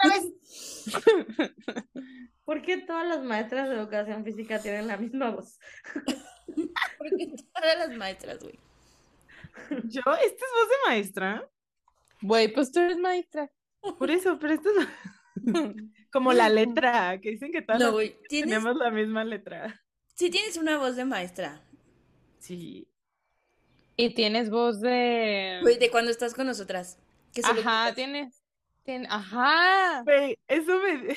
vez. *laughs* ¿Por qué todas las maestras de educación física tienen la misma voz? *laughs* Porque todas las maestras, güey. Yo, esta es voz de maestra. Güey, pues tú eres maestra. Por eso, pero esto es como la letra, que dicen que todas No, las. Tienes, tenemos la misma letra. sí tienes una voz de maestra. Sí. Y tienes voz de... Güey, de cuando estás con nosotras. Que Ajá, tienes... tien- Ajá. Güey, eso me...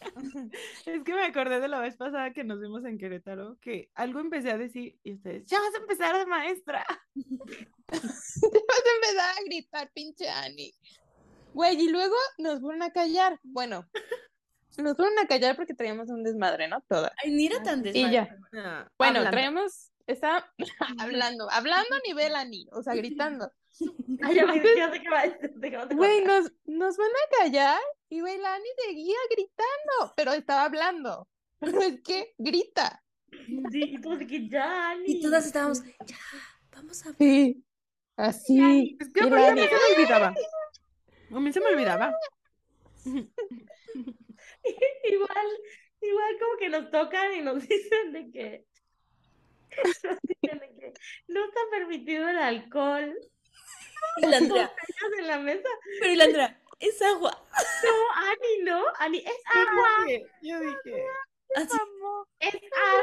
*laughs* Es que me acordé de la vez pasada que nos vimos en Querétaro, que algo empecé a decir y ustedes, ya vas a empezar de maestra. *laughs* Te vas a empezar a gritar, pinche Ani. Güey, y luego nos fueron a callar. Bueno, nos fueron a callar porque traíamos un desmadre, ¿no? Todas. Ay, ni era tan Y desmadre. ya. Ah, Bueno, hablando. traemos, está *laughs* hablando, hablando a nivel Ani, o sea, gritando. *laughs* Ay, ya me ya sé va qué vas a Güey, nos, nos van a callar y güey, la Ani seguía gritando, pero estaba hablando. Pero *laughs* es que grita. Sí, y tú de que ya, Ani. Y todas estábamos, ya, vamos a Sí. Así. Es que Y me olvidaba. A mí se me olvidaba. *laughs* Igual, igual como que nos tocan y nos *laughs* dicen de que, nos dicen de que no está permitido el alcohol. Y la Andrea, en la mesa. pero y la Andrea, es agua. No, Ani, no. Ani, es Yo agua, dije, Yo dije, Así, es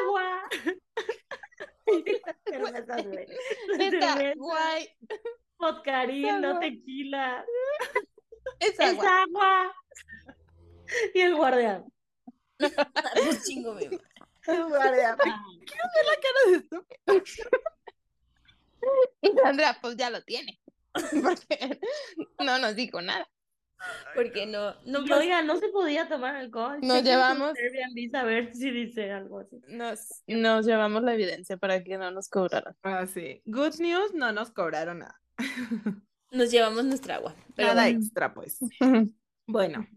agua. *laughs* Las cervezas, güey. Las neta, cervezas, guay. vodkarín, no agua. tequila. Es Es agua. agua. Y el guardián. pues chingo, me guardia, quiero ver la cara de estúpido. Y *laughs* Sandra, pues ya lo tiene. *laughs* Porque no nos dijo nada. Porque no, no oiga, no se podía tomar alcohol. Nos llevamos- Airbnb a ver si dice algo así. Nos, nos llevamos la evidencia para que no nos cobraran. Ah, sí. Good news, no nos cobraron nada. *laughs* nos llevamos nuestra agua. Pero Nada bueno, extra, pues. *laughs* Bueno.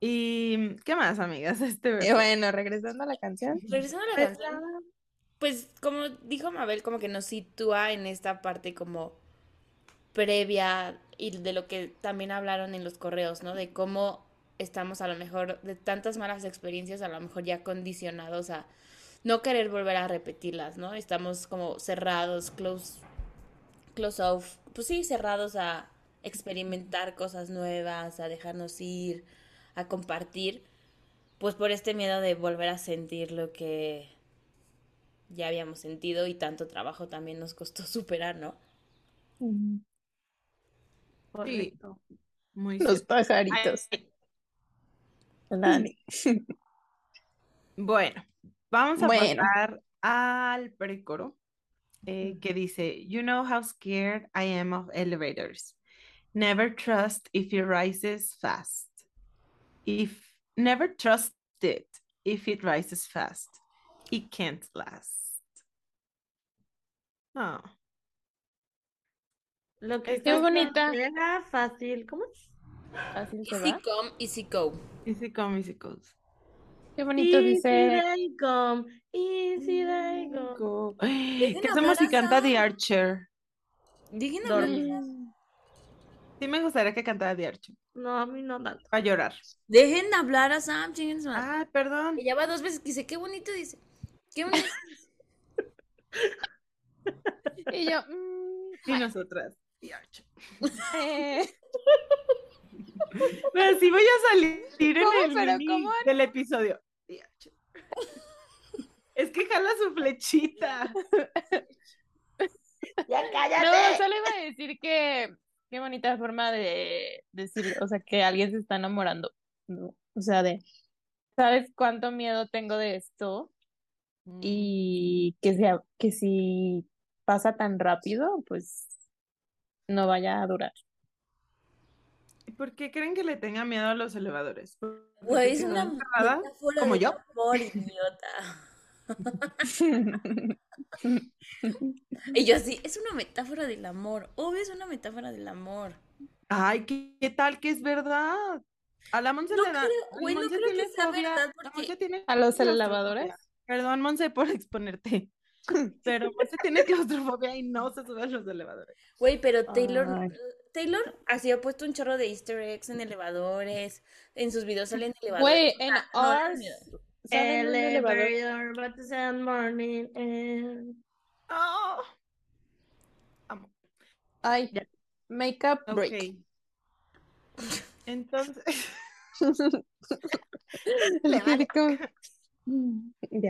¿Y qué más, amigas? *laughs* Este Y bueno, regresando a la canción. regresando a la canción, pues como dijo Mabel, como que nos sitúa en esta parte como previa y de lo que también hablaron en los correos, ¿no? De cómo estamos a lo mejor de tantas malas experiencias, a lo mejor ya condicionados a no querer volver a repetirlas, ¿no? Estamos como cerrados, close, close off, pues sí, cerrados a experimentar cosas nuevas, a dejarnos ir, a compartir, pues por este miedo de volver a sentir lo que ya habíamos sentido y tanto trabajo también nos costó *laughs* superar, ¿no? Correcto. Muy Los cierto. pajaritos. Dani. *laughs* Bueno, vamos a Bueno. pasar al precoro eh, que dice, You know how scared I am of elevators. Never trust if it rises fast. If never trust it if it rises fast. It can't last. Oh, Lo que Qué bonita. Era fácil. ¿Cómo es? Fácil Easy come, easy go. easy come, easy goes. Qué bonito Easy dice. they come, easy they go. ¿Qué hacemos si a canta The. Archer? Dejen hablar, Sí me gustaría que cantara The Archer. No, a mí no tanto. Para llorar. dejen hablar a Sam, madre. Ah, perdón. Ya va dos veces que dice, qué bonito dice. Qué bonito. *laughs* Y yo, mm, Y nosotras. The Archer. *laughs* Pero sí voy a salir en el Pero mini del episodio. Es que jala su flechita. Ya No, cállate. solo iba a decir que qué bonita forma de decir, o sea, que alguien se está enamorando, ¿no? O sea, de, ¿sabes cuánto miedo tengo de esto? Y que sea, que si pasa tan rápido, pues no vaya a durar. ¿Y ¿Por qué creen que le tenga miedo a los elevadores? ¿Porque Güey, es una ¿Como yo? amor, idiota. *laughs* Y yo así, es una metáfora del amor. Obvio es una metáfora del amor. Ay, ¿qué, qué tal que es verdad? A la Monse No le da. creo, güey, no Monse creo que tiene sea fobia- verdad, porque- tiene ¿A los elevadores? Perdón, Monse, por exponerte. *laughs* Pero Monse tiene claustrofobia y no se sube a los elevadores. Güey, pero Taylor, Ay. Taylor así ha puesto un chorro de easter eggs en elevadores, en sus videos salen elevadores. Güey, en elevador. Elevator, but the sun morning air. Oh, Ay, Ya. makeup break. ok. Entonces. *laughs* *laughs*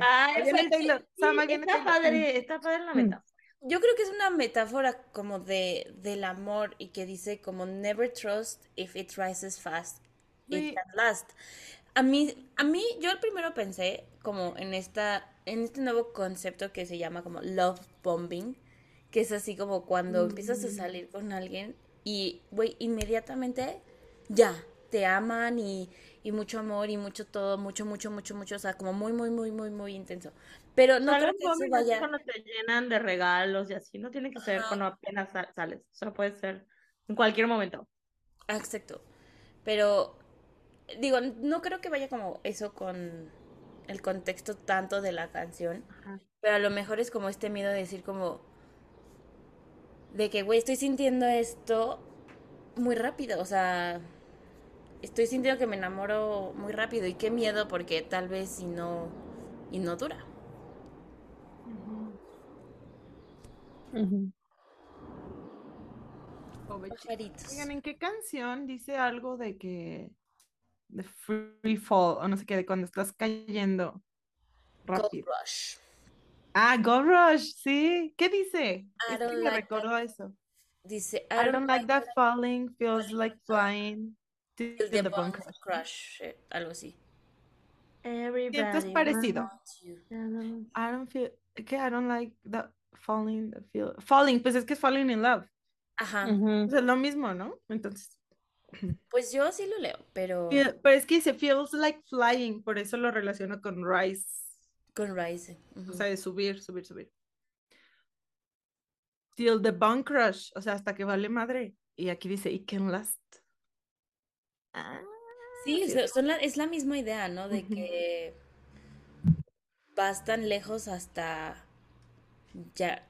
Ay, pues, Taylor. sí, Sam, ahí viene está padre, está padre la Mm. Yo creo que es una metáfora como de del amor y que dice como never trust if it rises fast, it can last. A mí, a mí, yo primero pensé como en esta, en este nuevo concepto que se llama como love bombing, que es así como cuando empiezas a salir con alguien y, güey, inmediatamente ya, te aman y, y mucho amor y mucho todo, mucho, mucho, mucho, mucho, o sea, como muy, muy, muy, muy, muy intenso. Pero no creo que eso vaya... cuando te llenan de regalos y así. No tiene que ser Ajá. cuando apenas sa- sales. O sea, puede ser en cualquier momento. Ah, Exacto. Pero digo, no creo que vaya como eso con el contexto tanto de la canción, Ajá. pero a lo mejor es como este miedo de decir como de que, güey, estoy sintiendo esto muy rápido, o sea, estoy sintiendo que me enamoro muy rápido y qué miedo porque tal vez y no y no dura. Pajaritos. Oigan, ¿en qué canción dice algo de que de free fall o no sé qué, de cuando estás cayendo Gold rápido? Rush. Ah, Gold Rush, sí. ¿Qué dice? I Es que me eso. Dice, I don't like that falling, feels like flying. Till till the the bone crush. crush, eh, algo así. Everybody parecido. wants you. I don't feel, que I don't like that falling, that feel, falling, pues es que es falling in love. Ajá. Ujú. O sea, es lo mismo, ¿no? Entonces, *laughs* Pues yo sí lo leo, pero pero es que dice feels like flying, por eso lo relaciono con rise. con Rise. O sea, de subir, subir, subir. Till the bone crush, o sea, hasta que vale madre. Y aquí dice, it can last. Ah, Sí, sí. so- son la- es la misma idea, ¿no? De que vas tan lejos hasta ya.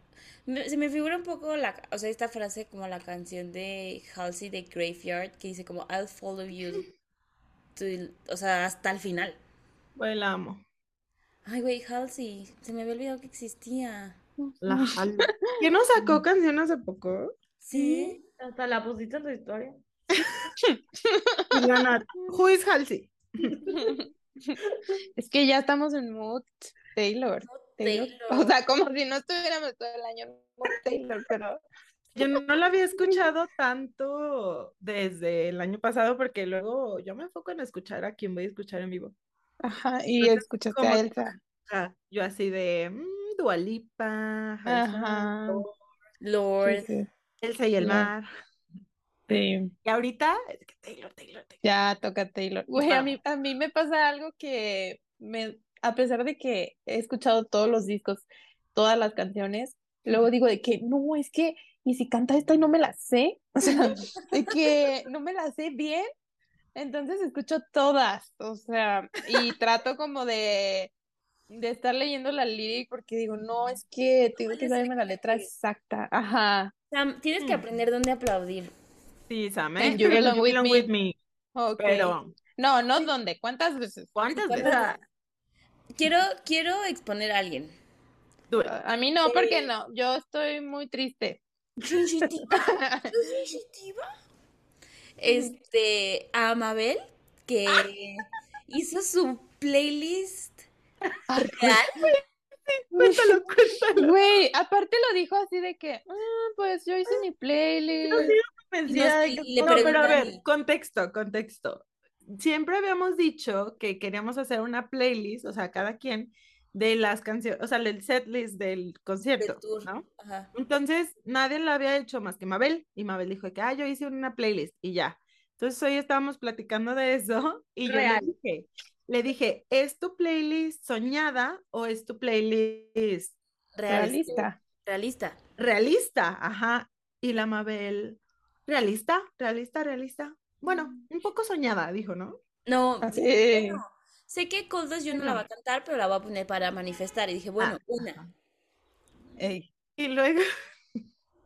Me- se me figura un poco la, o sea, esta frase como la canción de Halsey de Graveyard que dice como I'll follow you to o sea, hasta el final. Güey, la amo. Ay, güey, Halsey, se me había olvidado que existía. La *laughs* jalo. ¿Quién nos sacó canción hace poco? Sí. Hasta la pusiste en tu historia. *laughs* Nat, Who is Halsey? *laughs* Es que ya estamos en mood Taylor. Taylor. Taylor. O sea, como si no estuviéramos todo el año en mood Taylor, pero *laughs* Yo no la había escuchado tanto desde el año pasado porque luego yo me enfoco en escuchar a quien voy a escuchar en vivo. ajá, y Entonces, escuchaste como a Elsa. Ah, yo así de mm, Dua Lipa, Harry Ajá. Lord. Sí, sí, Elsa y el mar. Sí. Y ahorita es que Taylor, Taylor, Taylor. Ya toca Taylor. Güey, a mí, a mí me pasa algo que me, a pesar de que he escuchado todos los discos, todas las canciones, luego digo de que no, es que, y si canta esta y no me la sé, *laughs* o sea, *laughs* de que no me la sé bien, entonces escucho todas, o sea, y *laughs* trato como de, de estar leyendo la lyric porque digo, no, es que tengo que saberme la letra exacta, ajá, Sam, tienes que Mm. aprender dónde aplaudir. Sí, Sam, En ¿eh? You *laughs* Belong You With Belong Me. With Me. ok. Pero, No, no dónde, ¿cuántas veces? ¿cuántas ¿Cuántas veces? Quiero, quiero exponer a alguien. A mí no, porque no, yo estoy muy triste. Sensitiva. *laughs* Este, a Mabel, que hizo su playlist real. *laughs* Cuéntalo, cuéntalo. Güey, aparte lo dijo así de que, "Ah, pues yo hice mi playlist. Convencida de que- le No, pero a ver, contexto, contexto. Siempre habíamos dicho que queríamos hacer una playlist, o sea, cada quien, de las canciones, o sea, el setlist del concierto, Del tour. ¿no? Ajá. Entonces, nadie lo había hecho más que Mabel, y Mabel dijo que, ah, yo hice una playlist, y ya. Entonces, hoy estábamos platicando de eso, y yo le dije, le dije, ¿es tu playlist soñada o es tu playlist Realista. Realista. realista? Ajá. Y la Mabel, ¿realista? ¿Realista? ¿Realista? Bueno, un poco soñada, dijo, ¿no? No, Así. bueno, sé que Cold yo no la Bueno. va a cantar, pero la voy a poner para manifestar. Y dije, bueno, Ah, una. ajá. Ey. Y luego,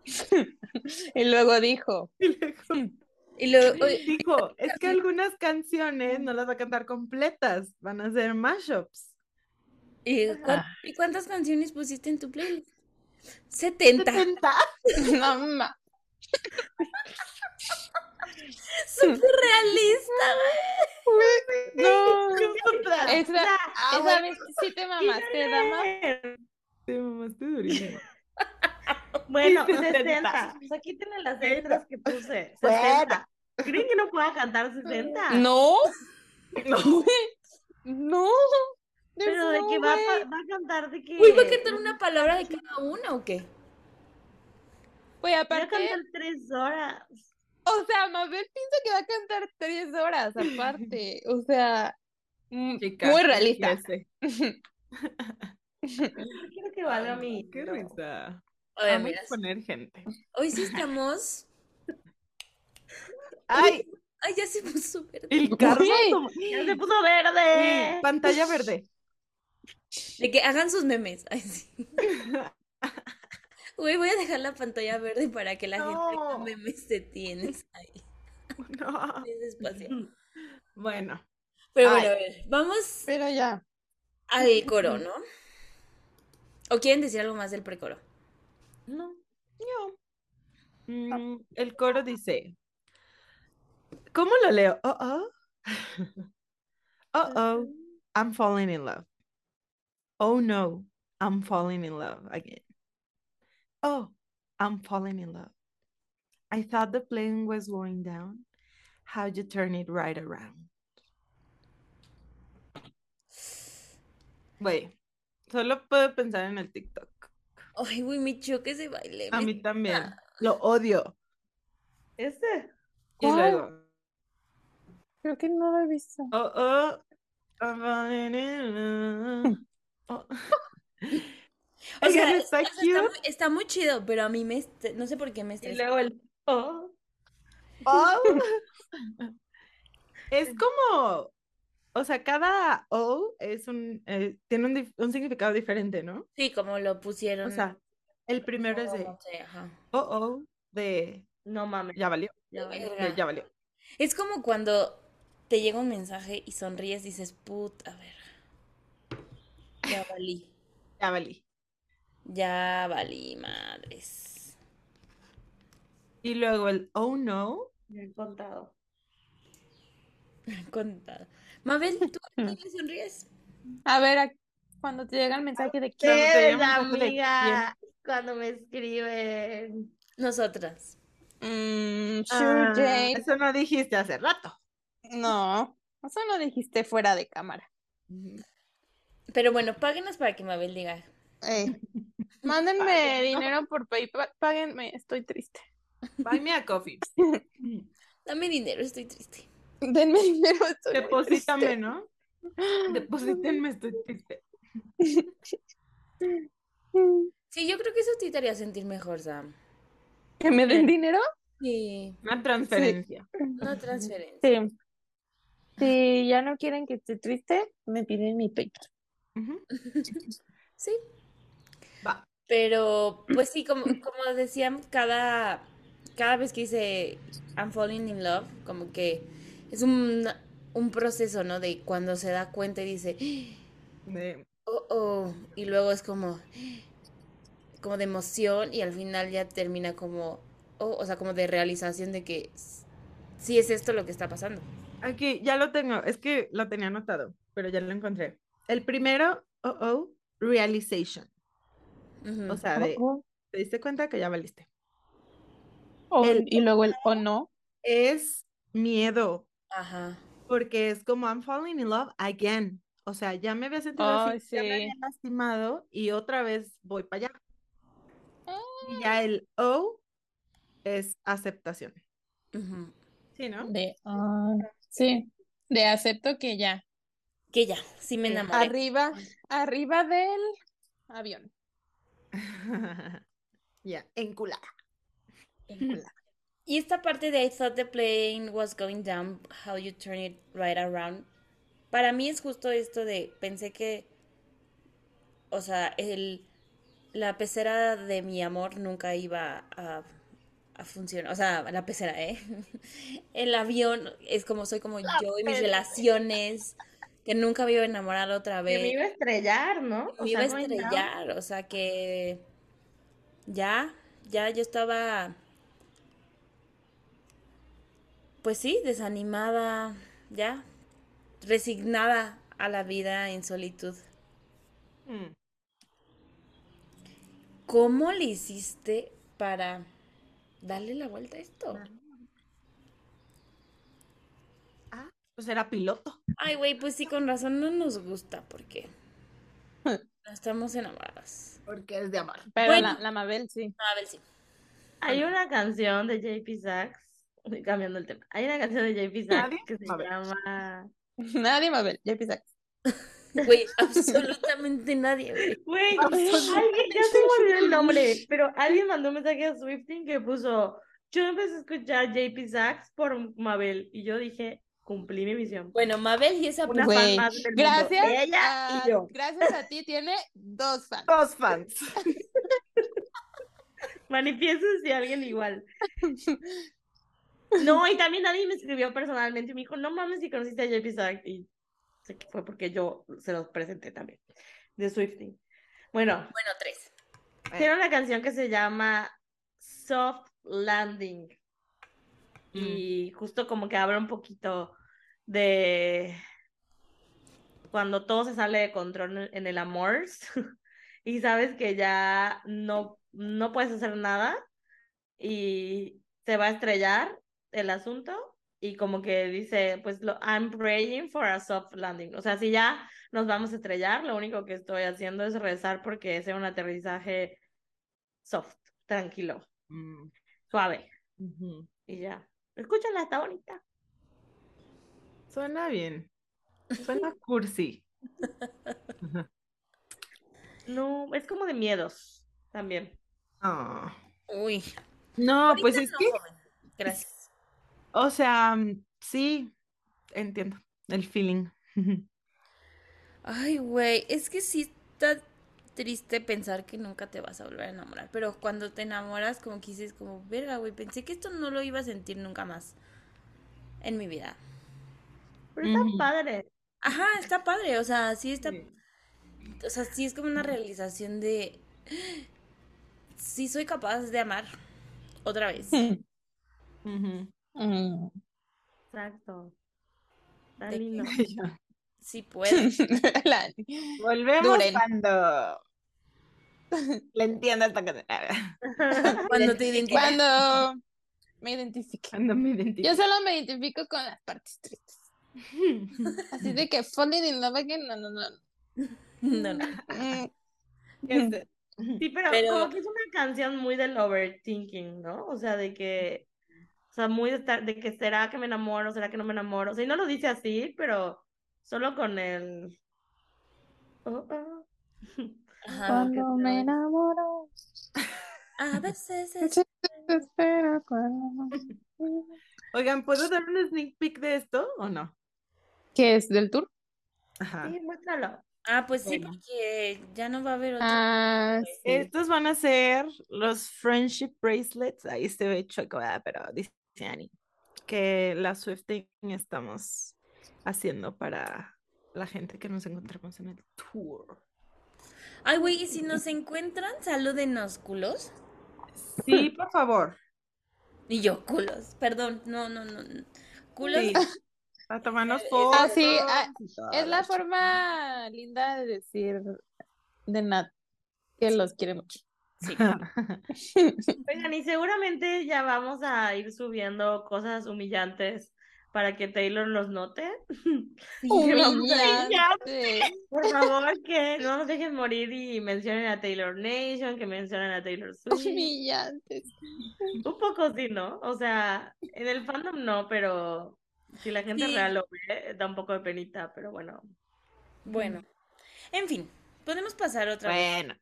*laughs* Y luego dijo, *laughs* y luego Y luego, oye, dijo, *laughs* es que algunas canciones no las va a cantar completas, van a ser mashups. ¿y, Ah. ¿y cuántas canciones pusiste en tu playlist? 70. 70. no ma. Súper realista, güey. No. Otra. Esa, Ah, esa vez sí te mamaste, dama. Te mamaste durísimo. *laughs* Bueno, Sí, 60. 60. Pues aquí tienen las letras que puse. Bueno. 60. ¿Creen que no pueda cantar 60? *laughs* No, No. *laughs* no. Pero de no, que va a cantar de que. Uy, ¿va a cantar una palabra de cada una o qué? Güey, Va a aparte, cantar tres horas. o sea, Mabel piensa que va a cantar tres horas aparte. O sea, mm, Chica, muy realista. quiero *laughs* que valga mi. Qué risa. Oye, Vamos mira, a poner gente. hoy sí estamos. *laughs* Ay, Ay, ya se puso verde. el. Güey. Ya se puso verde. Pantalla verde. De que hagan sus memes. Ay, sí. *laughs* Güey, voy a dejar la pantalla verde para que la gente No. memes de tienes ahí. *laughs* No. *laughs* Ese espacio. *laughs* Bueno, Pero bueno, a ver, vamos Pero ya. al coro, ¿no? ¿O quieren decir algo más del precoro? no, yo. Mm, el coro dice. ¿Cómo lo leo? Oh, oh. Oh, oh, I'm falling in love. Oh no, I'm falling in love again. Oh, I'm falling in love. I thought the plane was going down. How'd you turn it right around? Güey, solo puedo pensar en el TikTok. Ay, güey, me choca ese baile. A mí también. Lo odio. Este. Y ¿Cuál? luego, Creo que no lo he visto. oh, oh, I'm falling in love. *laughs* Oh. *laughs* O Oigan, sea, está o sea, está, muy, está muy chido, pero a mí me... No sé por qué me Y estresa. luego el. Oh. Oh. *laughs* Es como, o sea, cada O es un, eh, tiene un, significado diferente, ¿no? Sí, como lo pusieron. O sea, el primero es de no sé, ajá. oh, oh, de No mames. ya valió, Ya valió. Verga. de ya valió. Es como cuando te llega un mensaje y sonríes y dices, puta, a ver. Ya valí. Ya valí. Ya valí, madres. Y luego el oh no, Bien contado. *laughs* Contado. Mabel, ¿tú a quién le sonríes? A ver, a- cuando te llega el mensaje de quién. te ¿Qué, llama un poco de amiga? Cuando me escriben. Nosotras. Mm, sure, Ah, Jade. eso no dijiste hace rato. No, eso no dijiste fuera de cámara. Pero bueno, páguenos para que Mabel diga. Ey, *laughs* Mándenme *laughs* dinero por PayPal, páguenme, estoy triste. Buy me a coffee. *laughs* Dame dinero, estoy triste. Denme dinero, estoy Deposítame, triste. ¿no? Deposítenme, estoy triste. Sí, yo creo que eso te haría sentir mejor, Sam. ¿Que me den dinero? Sí, Una transferencia. una transferencia. Sí. Si ya no quieren que esté triste, me piden mi PayPal. Sí. Pero, *clears throat* pues sí, como, como decían, cada, cada vez que dice I'm falling in love, como que es un, un proceso, ¿no? De cuando se da cuenta y dice, oh, oh, y luego es como, como de emoción y al final ya termina como, oh, o sea, como de realización de que sí es esto lo que está pasando. Aquí, ya lo tengo. Es que lo tenía anotado, pero ya lo encontré. El primero, oh, oh, realization. O sea, de, Oh, te diste cuenta que ya valiste. oh. El- y luego el o no. Es miedo, Ajá. porque es como I'm falling in love again. O sea, ya me había sentido así, ya me había lastimado y otra vez voy para allá. Ah. Y ya el O es aceptación. Sí, ¿no? De, ah, sí, de acepto que ya. Que ya, sí me enamoré. Arriba, arriba del avión. *laughs* Ya, enculada. *laughs* Y esta parte de I thought the plane was going down, how you turn it right around. Para mí es justo esto de, pensé que, o sea, el, la pecera de mi amor nunca iba a, a funcionar. O sea, la pecera, ¿eh? *laughs* El avión es como soy como yo y mis relaciones, que nunca me iba a enamorar otra Que vez. me iba a estrellar, ¿no? Me iba a sea, estrellar, o sea que ya, ya yo estaba, pues sí, desanimada, ya, resignada a la vida en solitud. Mm. ¿Cómo le hiciste para darle la vuelta a esto? Pues era piloto. Ay, güey, pues sí, con razón no nos gusta porque no estamos enamoradas. Porque es de amar. Pero Bueno. la, la Mabel sí. Ver, sí. Hay una canción de JP Sachs, *laughs* cambiando el tema. Hay una canción de JP Sachs que se llama. *laughs* Nadie Mabel, JP Sachs. *laughs* Güey, absolutamente nadie, güey. Güey, alguien, ya se me olvidó el nombre, pero alguien mandó un mensaje a Swifting que puso: Yo empecé a escuchar JP Sachs por Mabel, y yo dije: Cumplí mi misión. Bueno, Mabel y esa Una pues, fan Güey, más del mundo. gracias Ella a, y yo. gracias a ti tiene dos fans. Dos fans. *laughs* Manifiesten si alguien igual. *laughs* No, y también nadie me escribió personalmente y me dijo, no mames si conociste a JP Sachs. Y sé que fue porque yo se los presenté también, de Swifting. Bueno, bueno, tres. tiene una canción que se llama Soft Landing. Y justo como que habla un poquito de cuando todo se sale de control en- el amor *laughs* y sabes que ya no, no puedes hacer nada y se va a estrellar el asunto y como que dice, pues lo, I'm praying for a soft landing. O sea, si ya nos vamos a estrellar, lo único que estoy haciendo es rezar porque sea un aterrizaje soft, tranquilo, Mm, suave y ya. Escúchala, está bonita. Suena bien. Suena *laughs* cursi. *laughs* No, es como de miedos también. Ah. Uy. No, pues es no, que, joven. Gracias. o sea, sí, entiendo el feeling. *laughs* Ay, güey, es que sí está triste pensar que nunca te vas a volver a enamorar, pero cuando te enamoras como que dices como, verga, güey, pensé que esto no lo iba a sentir nunca más en mi vida. Pero está padre. Ajá, está padre, o sea, sí está, Sí. o sea, sí es como una realización de, sí soy capaz de amar otra vez. *laughs* Ujú. Mm. Exacto. Está lindo. *laughs* Sí puedo. *laughs* La- Volvemos Duren. cuando *laughs* le entiendo esta canción. *laughs* Cuando te identificas. Cuando me identifique. Cuando me identifico. Yo solo me identifico con las partes tristes. *laughs* Así de que falling in love again, no, no, no. No, no. Sí, pero, Pero- como que es una canción muy del overthinking, ¿no? O sea, de que, o sea, muy de, estar- de que será que me enamoro, será que no me enamoro. O sea, y no lo dice así, pero solo con el... Oh, oh. Ajá. Cuando me enamoro, A veces *laughs* es... se espera cuando... *laughs* Oigan, ¿puedo dar un sneak peek de esto o no? ¿Qué es del tour? Ajá. Sí, muéstralo. Ah, pues sí, Bueno. porque ya no va a haber otro. Ah, sí. Estos van a ser los friendship bracelets. Ahí se ve chueco, ¿verdad? pero dice Annie que la Swifting estamos haciendo para la gente que nos encontramos en el tour. Ay, güey, y si nos encuentran, salúdenos, culos. Sí, por favor. *laughs* Y yo, culos. Perdón, no, no, no. Culos. Sí. *laughs* A tomarnos Eh, fotos. ah, sí, ah, Es la la forma linda de decir de Nat que los quiere mucho. Sí. *laughs* Oigan, y seguramente ya vamos a ir subiendo cosas humillantes para que Taylor los note. Humillante. Por favor, que no nos dejen morir y mencionen a Taylor Nation, que mencionen a Taylor *laughs* Swift. Humillante. Un poco sí, ¿no? O sea, en el fandom no, pero si la gente Sí. real lo ve, da un poco de penita, pero bueno. Bueno. En fin, podemos pasar otra vez. Bueno,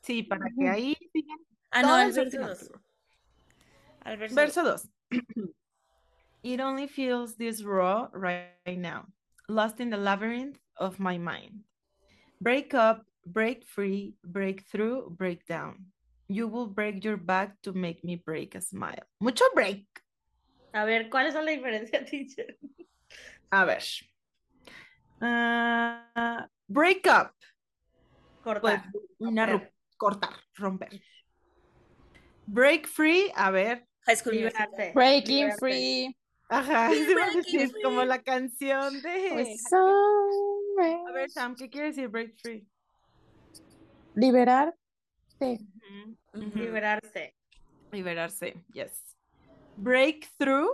sí, para que ahí sigan Ah, no, al verso Swifting 2. Tour. Al verso Verso 2. *clears throat* It only feels this raw right now, lost in the labyrinth of my mind. Break up, break free, break through, break down. You will break your back to make me break a smile. Mucho break. A ver, ¿cuáles son la diferencia, *laughs* teacher? A ver. Ah, break up. Pues Cortar. una romper. cortar, romper. Break free, a ver. High School Musical. Breaking free. Ajá, free. como la canción de. Pues. A ver, Sam, ¿qué quiere decir break free? Liberar. Sí. Ujú, ujú. Liberarse. Liberarse, yes. Breakthrough.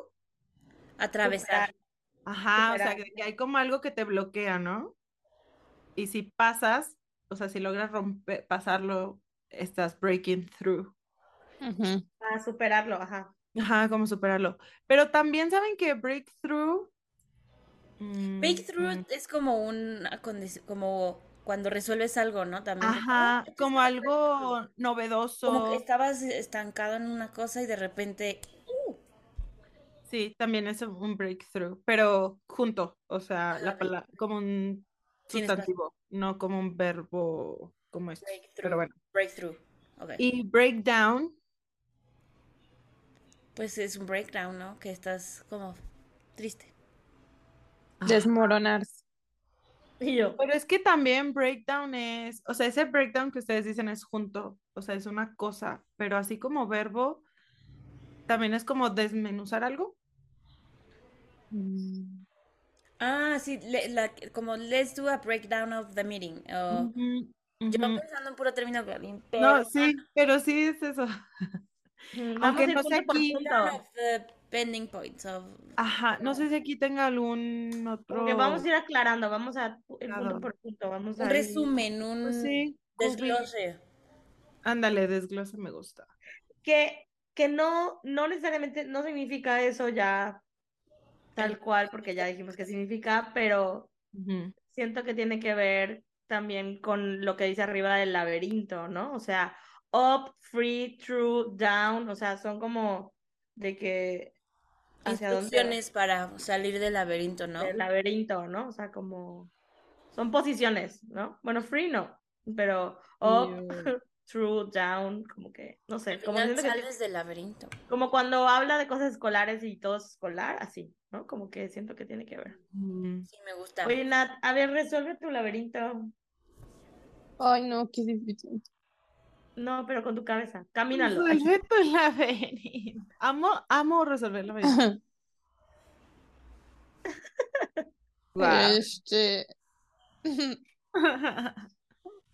Atravesar. Ajá, o sea, que, hay como algo que te bloquea, ¿no? Y si pasas, o sea, si logras romper, pasarlo, estás breaking through. Ujú. A superarlo, ajá. Ajá, como superarlo. Pero también saben que breakthrough. mm, Breakthrough mm, es como un como cuando resuelves algo, ¿no? También. Ajá, "Oh, esto como algo Como que novedoso. estabas estancado en una cosa y de repente. Sí, también es un breakthrough, pero junto, o sea, la palabra, como un sustantivo, no como un verbo como este. Breakthrough. Pero bueno. Breakthrough. Ok. Y breakdown, Pues es un breakdown, ¿no? Que estás como triste. Desmoronarse. Y yo, Pero es que también breakdown es, o sea, ese breakdown que ustedes dicen es junto, o sea, es una cosa, pero así como verbo, también es como desmenuzar algo. Mm. Ah, sí, le- la- como let's do a breakdown of the meeting. Yo pensando en puro término bien, No, pero sí, pero sí es eso. *laughs* mm, vamos Aunque a ir no sé aquí- pending points of Ajá, no sé si aquí tenga algún otro. Porque vamos a ir aclarando, vamos a ir punto por punto, vamos a un resumen, un Pues sí, desglose. Ándale, desglose me gusta. que, que no, no necesariamente, no significa eso ya tal cual, porque ya dijimos que significa, pero Ujú. siento que tiene que ver también con lo que dice arriba del laberinto, ¿no? O sea, up, free, true, down, o sea, son como de que hacia dónde Instrucciones para salir del laberinto, ¿no? del laberinto, ¿no? O sea, como son posiciones, ¿no? Bueno, free no, pero up, *laughs* true, down, como que, no sé, Al como final siento que sales del laberinto. Como cuando habla de cosas escolares y todo es escolar, así, ¿no? Como que siento que tiene que ver. Mm. Sí, me gusta. Oye, Nat, a ver, resuelve tu laberinto. Ay, no, qué difícil. No, pero con tu cabeza. Camínalo. Resuelve tu laberinto. Amo, amo resolver laberinto. Este. *laughs*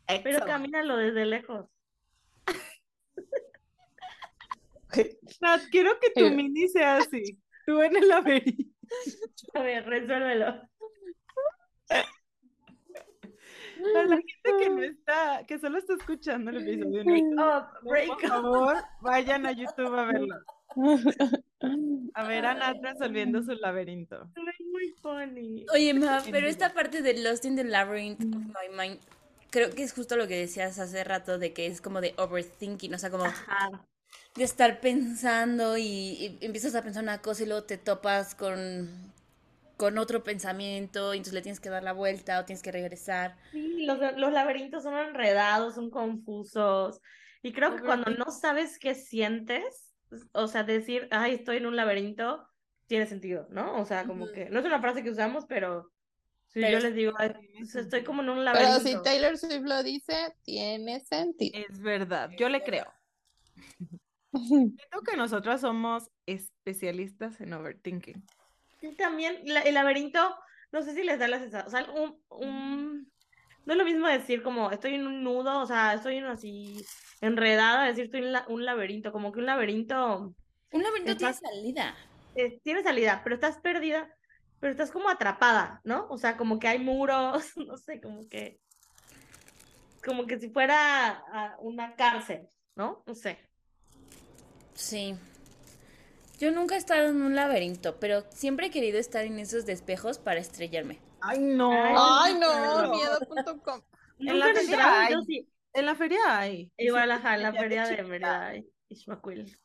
Pero camínalo desde lejos. Nat, quiero que tu Eh. mini sea así. Tú en el laberinto. A ver, resuélvelo. Para la gente que no está, que solo está escuchando el episodio, no, Oh, break por favor, vayan a YouTube a verlo. A ver a Nat resolviendo su laberinto. Es muy funny. Oye, Ma, pero esta parte de Lost in the Labyrinth of My Mind, creo que es justo lo que decías hace rato de que es como de overthinking, o sea, como Ajá. de estar pensando y, y empiezas a pensar una cosa y luego te topas con, con otro pensamiento y entonces le tienes que dar la vuelta o tienes que regresar. Sí, los, los laberintos son enredados, son confusos. Y creo que cuando no sabes qué sientes, o sea, decir, ay, estoy en un laberinto, tiene sentido, ¿no? O sea, como Ujú. que no es una frase que usamos, pero si Pero yo les digo, "Ay, estoy como en un Pero si laberinto. Taylor Swift lo dice, tiene sentido. Es verdad, yo le creo. *laughs* Siento que nosotras somos especialistas en overthinking. También la- el laberinto, no sé si les da la sensación, o sea, un, un- no es lo mismo decir como estoy en un nudo, o sea, estoy en así enredada, decir estoy en la- un laberinto, como que un laberinto Un laberinto tiene salida. eh, tiene salida, pero estás perdida, pero estás como atrapada, ¿no? O sea, como que hay muros, *laughs* no sé, como que, como que si fuera una cárcel, ¿no? No sé. Sí. Yo nunca he estado en un laberinto, pero siempre he querido estar en esos despejos para estrellarme. Ay, no. Ay, no, miedo.com. En la feria hay. sí. En la feria hay. Igual, ajá, en la feria de chiquita. Mérida, ay, Ixmaquil.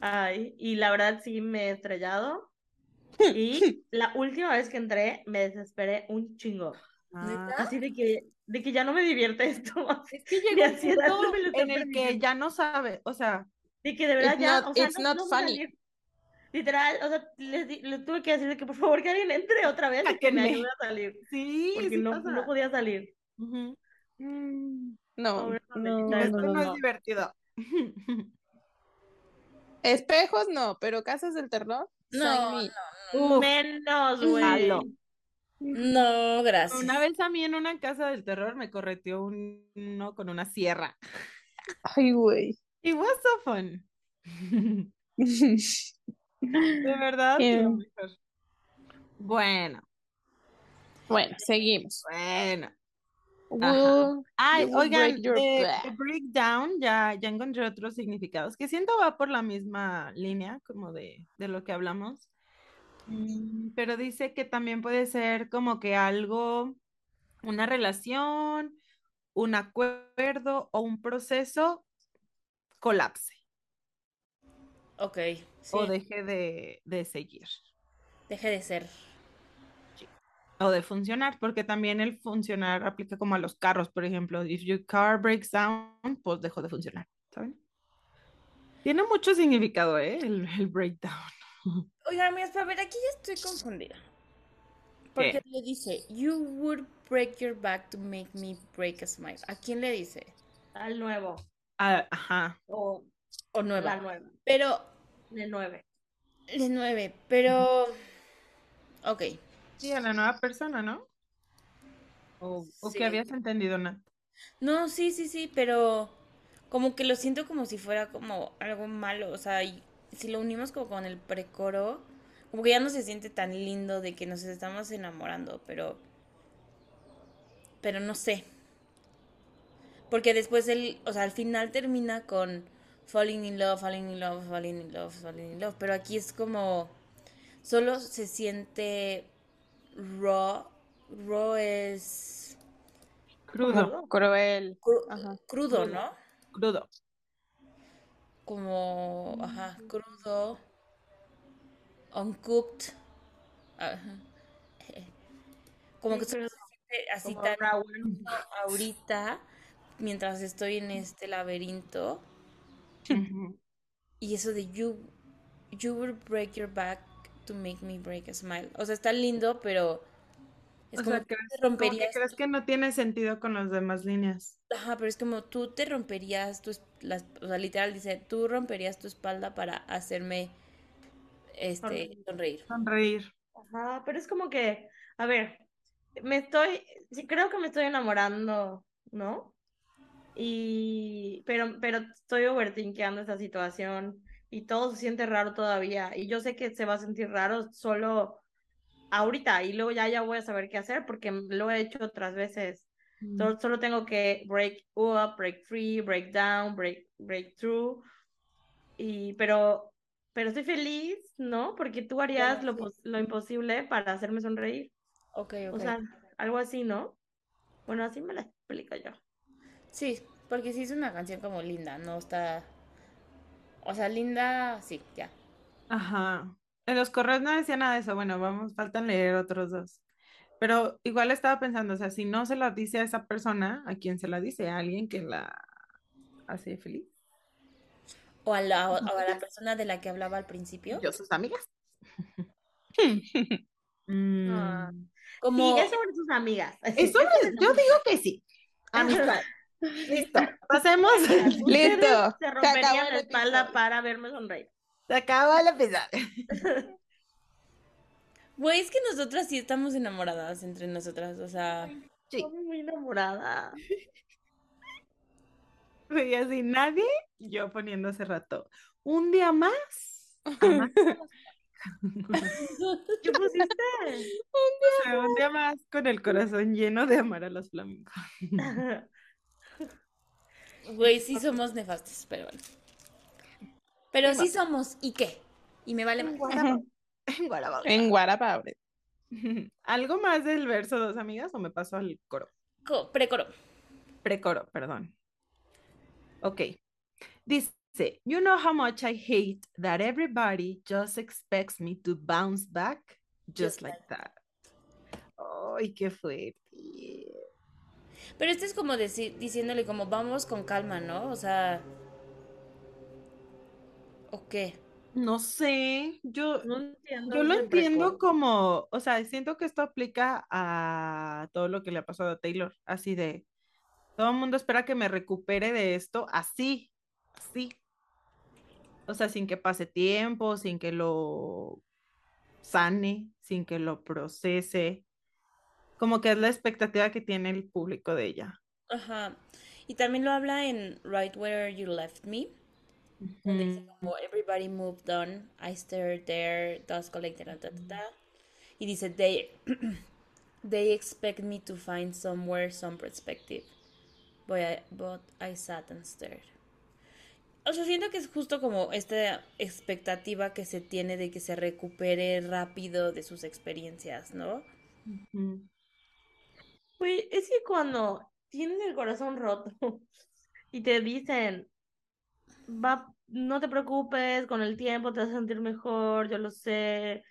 Ay, y la verdad sí me he estrellado. *laughs* Y la última vez que entré me desesperé un chingo. Ah, Así de que, de que ya no me divierte *laughs* esto. Es que llega un punto en el que ya no sabe, o sea, De que de verdad It's ya, not- o sea, it's no, not no funny. salir. Literal, o sea, les, tuve que decir de que por favor que alguien entre otra vez y que me ayude a salir. sí, Porque sí no, pasa. no podía salir. Mm, No, Esto no, no, no, es divertido. *laughs* Espejos no, pero casas del terror. No. Uf, Menos, güey. No, gracias. Una vez a mí en una casa del terror me correteó un- uno con una sierra. Ay, güey. It was so fun. *laughs* De verdad. Eh. mejor. Bueno, Bueno, seguimos. bueno. Will Ay, oigan, break back. de breakdown ya, ya encontré otros significados que siento va por la misma línea como de, de lo que hablamos. Mm, Pero dice que también puede ser como que algo, una relación, un acuerdo o un proceso colapse Ok, sí. o deje de, de seguir Deje de ser. o de funcionar, porque también el funcionar aplica como a los carros, por ejemplo, if your car breaks down, pues dejó de funcionar, ¿saben? Tiene mucho significado, ¿eh? El, el breakdown. *laughs* Oigan, amigas, para ver, aquí ya estoy confundida. Porque ¿Qué? le dice, you would break your back to make me break a smile. ¿A quién le dice? Al nuevo. Ah, ajá. O O nueva. la nueva. Pero, El nueve. de nueve, pero... Ok. Sí, a la nueva persona, ¿no? O, o Sí. que habías entendido, Nat. No, sí, sí, sí, pero como que lo siento como si fuera como algo malo, o sea, y si lo unimos como con el precoro, como que ya no se siente tan lindo de que nos estamos enamorando, pero pero no sé. Porque después él, o sea, al final termina con falling in love, falling in love, falling in love, falling in love, pero aquí es como solo se siente raw, raw es Crudo, Cruel. cru- Ajá. crudo, ¿no? crudo. como, ajá, crudo, uncooked, ajá. *laughs* Como que solo se siente así Como tan ahorita, mientras estoy en este laberinto, y eso de you, you will break your back to make me break a smile. O sea, está lindo, pero es O como sea, ¿crees, te como que romperías, crees que no tiene sentido con las demás líneas? ajá, pero es como tú te romperías tus, las, o sea, literal dice, tú romperías tu espalda para hacerme, este, Sonreír. sonreír. Sonreír. Ajá, pero es como que, a ver, me estoy, sí creo que me estoy enamorando, ¿no? Y, pero, pero estoy overthinkeando esta situación y todo se siente raro todavía. Y yo sé que se va a sentir raro solo ahorita y luego ya, ya voy a saber qué hacer porque lo he hecho otras veces. Solo, solo tengo que break up, break free, break down, break, break through. Y, pero, pero estoy feliz, ¿no? Porque tú harías lo, sí. pos- lo imposible para hacerme sonreír. Ok, O ok. sea, algo así, ¿no? Bueno, así me la explico yo. Sí, porque sí es una canción como linda, no está... O sea, linda, sí, ya. Ajá. En los correos no decía nada de eso. Bueno, vamos, faltan leer otros dos. Pero igual estaba pensando, o sea, si no se la dice a esa persona, ¿a quién se la dice? ¿A alguien que la hace feliz? O a la, o a la persona de la que hablaba al principio. Yo, sus amigas. *laughs* Mm, Ah. Como... Sí, es sobre sus amigas. Eso *laughs* es- yo digo que sí. Amistad. Listo. Pasemos. *laughs* Listo. Se el la espalda para verme sonreír. Se acaba el episodio. *laughs* Güey, es que nosotras sí estamos enamoradas entre nosotras, o sea... Sí. Estoy muy enamorada. *laughs* Y así nadie, yo poniendo hace rato. Un día más. ¿Qué pusiste? O sea, un día más con el corazón lleno de amar a los flamencos. Güey, sí somos nefastos, pero bueno. Pero sí somos, ¿y qué? Y me vale más. En Guarabaga. *laughs* En Guarapabre. *laughs* ¿Algo más del verso dos amigas o me paso al coro? Co- Precoro. Precoro, perdón. Ok. Dice, you know how much I hate that everybody just expects me to bounce back just, Just like that. Ay, qué fuerte. Pero este es como decir, diciéndole como vamos con calma, ¿no? O sea... ¿O qué? No sé, yo, No entiendo yo lo entiendo como, o sea, siento que esto aplica a todo lo que le ha pasado a Taylor, así de, todo el mundo espera que me recupere de esto, así, así. O sea, sin que pase tiempo, sin que lo sane, sin que lo procese, como que es la expectativa que tiene el público de ella. Ajá. Y también lo habla en Right Where You Left Me, donde dice como Everybody moved on, I stared there, dust collected, ta, ta, ta. Y dice, they, *clears throat* they expect me to find somewhere some perspective, but I, but I sat and stared. O sea, siento que es justo como esta expectativa que se tiene de que se recupere rápido de sus experiencias, ¿no? Ujú. Es que cuando tienes el corazón roto *laughs* y te dicen, va, no te preocupes, con el tiempo te vas a sentir mejor, yo lo sé.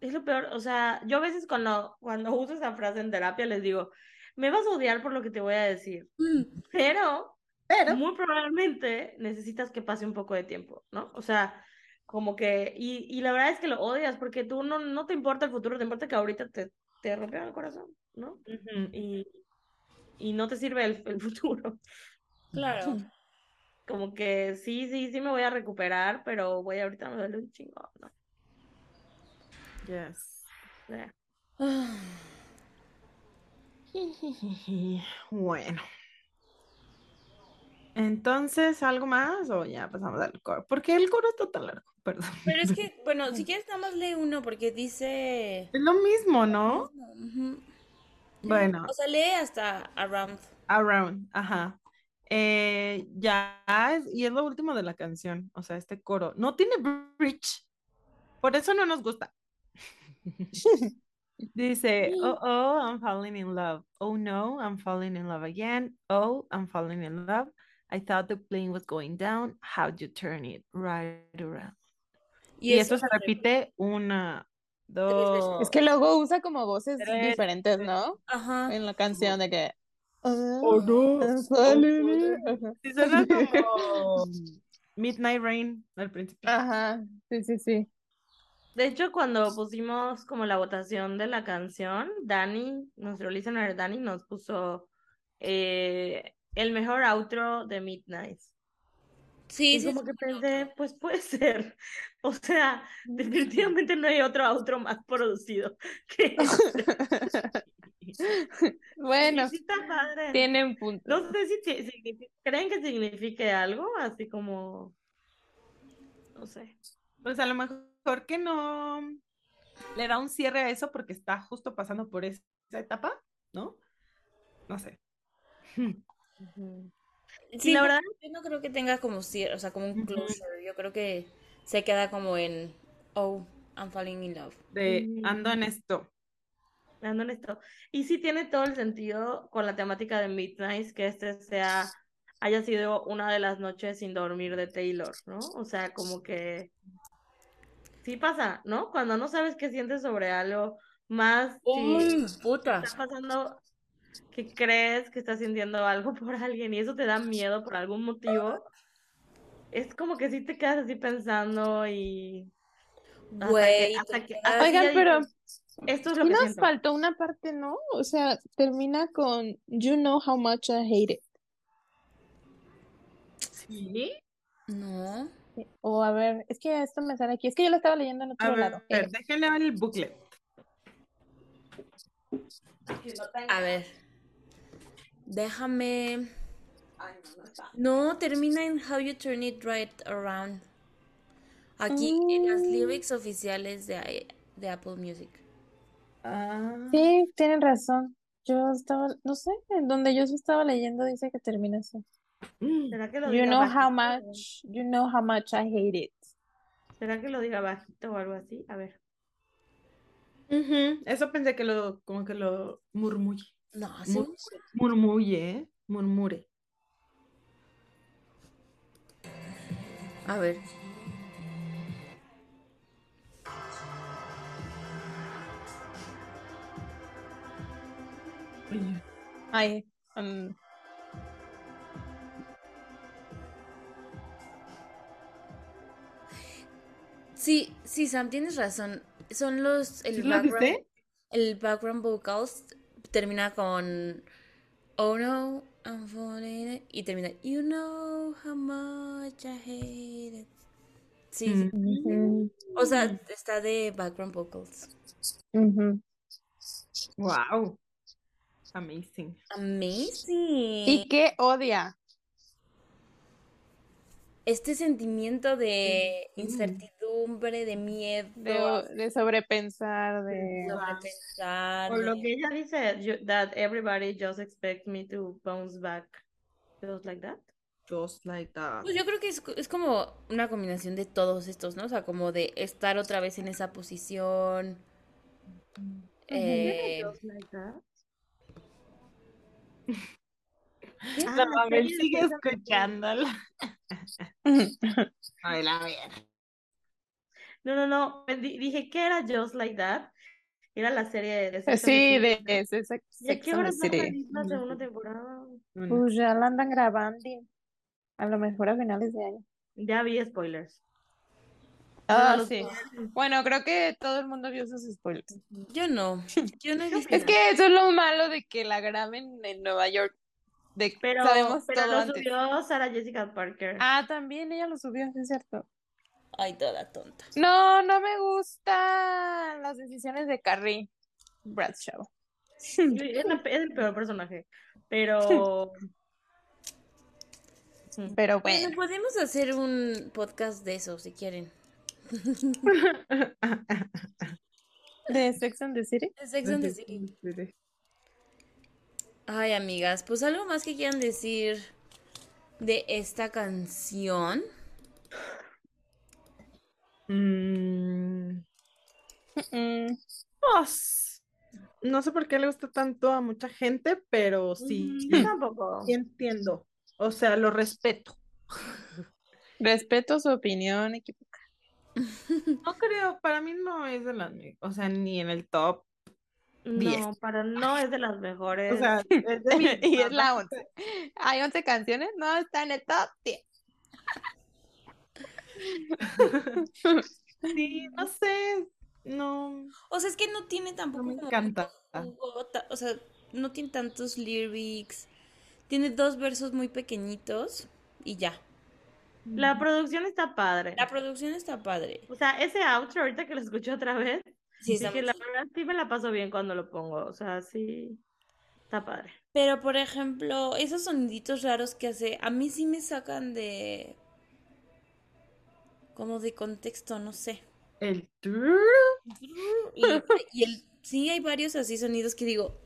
Es lo peor, o sea, yo a veces cuando, cuando *laughs* uso esa frase en terapia les digo, me vas a odiar por lo que te voy a decir, pero Pero, muy probablemente necesitas que pase un poco de tiempo, ¿no? O sea, como que, y, y la verdad es que lo odias porque tú no, no te importa el futuro, te importa que ahorita te, te rompieron el corazón, ¿no? Y, y no te sirve el, el futuro. Claro. *laughs* Como que sí, sí, sí me voy a recuperar, pero voy ahorita me duele un chingo, ¿no? yes. Sea, *sighs* Bueno. Entonces, ¿algo más o ya pasamos al coro? Porque el coro está tan largo, perdón. Pero es que, *laughs* bueno, si quieres nada más lee uno porque dice... Es lo mismo, ¿no? Bueno, O sea, lee hasta around. Around, ajá. Eh, ya y es lo último de la canción, o sea, este coro. No tiene bridge, por eso no nos gusta. *laughs* Dice, oh, oh, I'm falling in love. Oh, no, I'm falling in love again. Oh, I'm falling in love. I thought the plane was going down. How'd you turn it right around? Y, eso se repite una, dos. Es que luego usa como voces Tres. diferentes, ¿no? Ajá. En la canción de que. Oh, no. In- Ajá. Sí, suena *laughs* como Midnight Rain al principio. Ajá, sí, sí, sí. De hecho, cuando pusimos como la votación de la canción, Dani, nuestro listener Dani, nos puso eh, el mejor outro de Midnight. Sí, Y sí. como que pensé, pues puede *laughs* ser. O sea, definitivamente no hay otro outro más producido *laughs* que este. *laughs* Bueno, sí está padre. tienen punto. No sé si creen que signifique algo, así como, no sé. Pues a lo mejor que no le da un cierre a eso porque está justo pasando por esa etapa, ¿no? No sé. Sí, la verdad- yo no creo que tenga como o sea, como un closure. Yo creo que se queda como en Oh, I'm falling in love. De Mm. ando en esto. Ando en esto. Y sí tiene todo el sentido con la temática de Midnight, que este sea, haya sido una de las noches sin dormir de Taylor, ¿no? O sea, como que sí pasa, ¿no? Cuando no sabes qué sientes sobre algo, más si Uy, puta. está pasando que crees que estás sintiendo algo *laughs* por alguien y eso te da miedo por algún motivo, es como que sí te quedas así pensando y Güey, hasta te que, quedas- hasta que Oigan, pero esto es lo sí que nos siento. faltó una parte, ¿no? O sea, termina con You know how much I hate it. Sí. No. O a ver, es que esto me sale aquí. Es que yo lo estaba leyendo en A otro ver, lado. Eh, déjenle ver el booklet. A ver. Déjame. No, termina en How You Turn It Right Around. Aquí en las lyrics oficiales de, de Apple Music. Ah, sí, tienen razón. Yo estaba, no sé, en donde yo estaba leyendo dice que termina así. ¿Será que lo You diga know how much, you know how much I hate it. ¿Será que lo diga bajito o algo así? A ver. ujú, Eso pensé que lo, como que lo murmulle. No, sí. Mur- murmulle, ¿eh? Murmure. A ver. Ay, um, Sí, sí, Sam, tienes razón. Son los. El ¿Sí background, el background vocals termina con. Oh no, I'm falling. Y termina. You know how much I hate it. Sí, sí. ujú, O sea, está de background vocals. Wow. Amazing. Amazing. ¿Y qué odia? Este sentimiento de incertidumbre, de miedo, De, de sobrepensar, de de... sobrepensar, O lo que ella dice, you- that everybody just expects me to bounce back. Just like that. Just like that. Pues yo creo que es, es como una combinación de todos estos, ¿no? O sea, como de estar otra vez en esa posición. eh, Just like that. *laughs* La Ah, sigue escuchándola. A ver, a ver. No, no, no. di- Dije que era Just Like That. Era la serie de Sex the Sí, de Sex, ¿Y qué hora salir la segunda temporada? Pues ya la andan grabando. A lo mejor a finales de año. Ya vi spoilers. Ah, sí. Bueno, creo que todo el mundo vio sus spoilers. yo no, yo no he visto. Es que eso es lo malo de que la graben en Nueva York. De Pero, sabemos pero todo lo antes. subió Sarah Jessica Parker. Ah, también ella lo subió, es cierto. Ay, toda tonta. No, no me gustan las decisiones de Carrie Bradshaw. *laughs* Es, el peor personaje. Pero. *laughs* Pero Bueno, bueno. podemos hacer un podcast de eso si quieren. *laughs* ¿De Sex and the City? De Sex and the City. Ay, amigas, pues algo más que quieran decir de esta canción. Mm, Mm, pues, no sé por qué le gusta tanto a mucha gente, pero sí, Yo tampoco. sí entiendo. O sea, lo respeto. respeto su opinión equivocada. *laughs* No creo, para mí no es de las, o sea, ni en el top. No, para no es de las mejores. O sea, *laughs* es de mi Y es la 11. ¿Hay 11 canciones? No, está en el top 10. *laughs* Sí, no sé, no, O sea, es que no tiene tampoco no me encanta. jugo, o sea, no tiene tantos lyrics. Tiene dos versos muy pequeñitos y ya. La producción está padre. La producción está padre. O sea, ese outro ahorita que lo escuché otra vez, Sí, muy la verdad sí me la paso bien cuando lo pongo. O sea, sí, está padre. Pero, por ejemplo, esos soniditos raros que hace, a mí sí me sacan de... como de contexto, no sé. El Y, *laughs* y el, sí hay varios así sonidos que digo,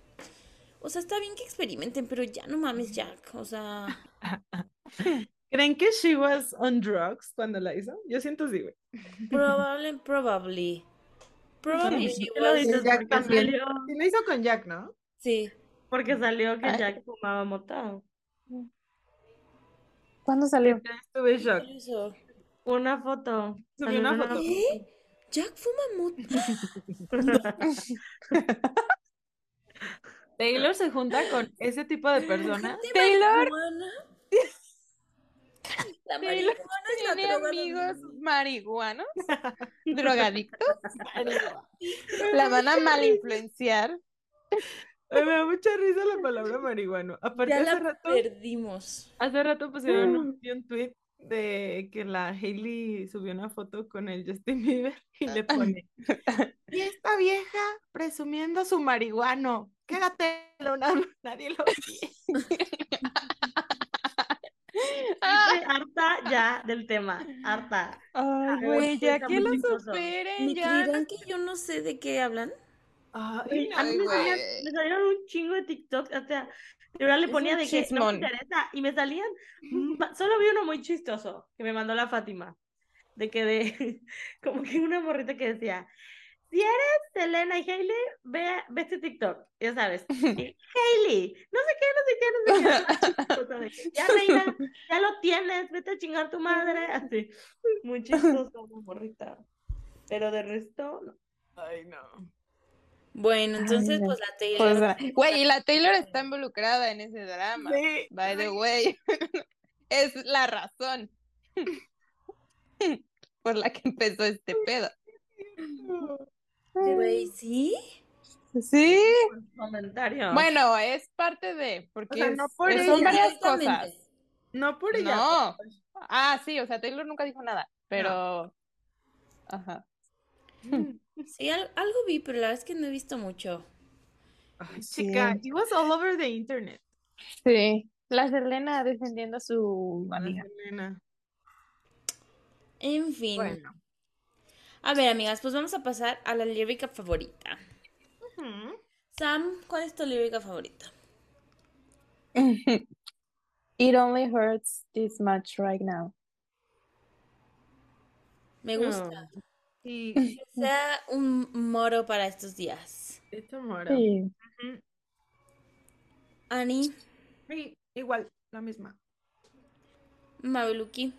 o sea, está bien que experimenten, pero ya no mames, Jack. O sea, *laughs* ¿Creen que she was on drugs cuando la hizo? Yo siento sí, güey. probable, probably. Probably she Tú lo was- dices Jack también. salió, Sí, la hizo con Jack, ¿no? Sí. porque salió que Ay. Jack fumaba mota. ¿Cuándo salió? Ya estuve en shock. Una foto. Subió Salió una foto. ¿Qué? Jack fuma mota. *laughs* *laughs* Taylor se junta con ese tipo de personas. ¿De Taylor. *laughs* La marihuana es la ¿Tiene droga amigos marihuanos? *laughs* ¿Drogadictos? *laughs* ¿La van a mal influenciar? Ay, Me da mucha risa la palabra marihuano. Aparte, Ya hace rato, perdimos. hace rato pusieron un, vi un tweet de que la Hailey subió una foto con el Justin Bieber y le pone y esta vieja presumiendo su marihuano. Quédatelo, na- *laughs* nadie lo. Ah, *laughs* Estoy harta ya del tema. Harta. Ay, güey, ya que lo superen, ¿Me ya. que yo no sé de qué hablan? Ay, A mí Ay, me, salían, me salieron un chingo de TikTok, o sea, de verdad le ponía de que no me interesa y me salían, *laughs* solo vi uno muy chistoso que me mandó la Fátima, de que de, *laughs* como que una morrita que decía, si eres Selena y Hailey, ve, ve este TikTok, ya sabes, *laughs* y, Hailey, no sé qué, no sé qué, no sé qué, ya *laughs* reina, ya lo tienes, vete a chingar tu madre, así, muy *laughs* chistoso morrita, pero de resto, no. Ay, no. Bueno, entonces, Ay, pues la Pues, Taylor. ah, güey, y la Taylor está involucrada en ese drama. Sí. By the way, es la razón por la que empezó este pedo. Güey, ¿sí? Sí, Comentario. bueno, es parte de, porque O sea, no por es- ella. son varias cosas. No por ella. No. Ah, sí, o sea, Taylor nunca dijo nada, pero... Ajá. Sí, al- algo vi, pero la verdad es que no he visto mucho. Ay, Sí. chica, it was all over the internet. Sí, la Selena defendiendo a su La amiga. Selena. En fin. Bueno. A ver, amigas, pues vamos a pasar a la lírica favorita. Sam, ¿cuál es tu lírica favorita? *laughs* It only hurts this much right now. Me gusta. Y Que sea un moro para estos días. esto moro. Sí. Ani, Sí, igual, la misma. Mabeluki.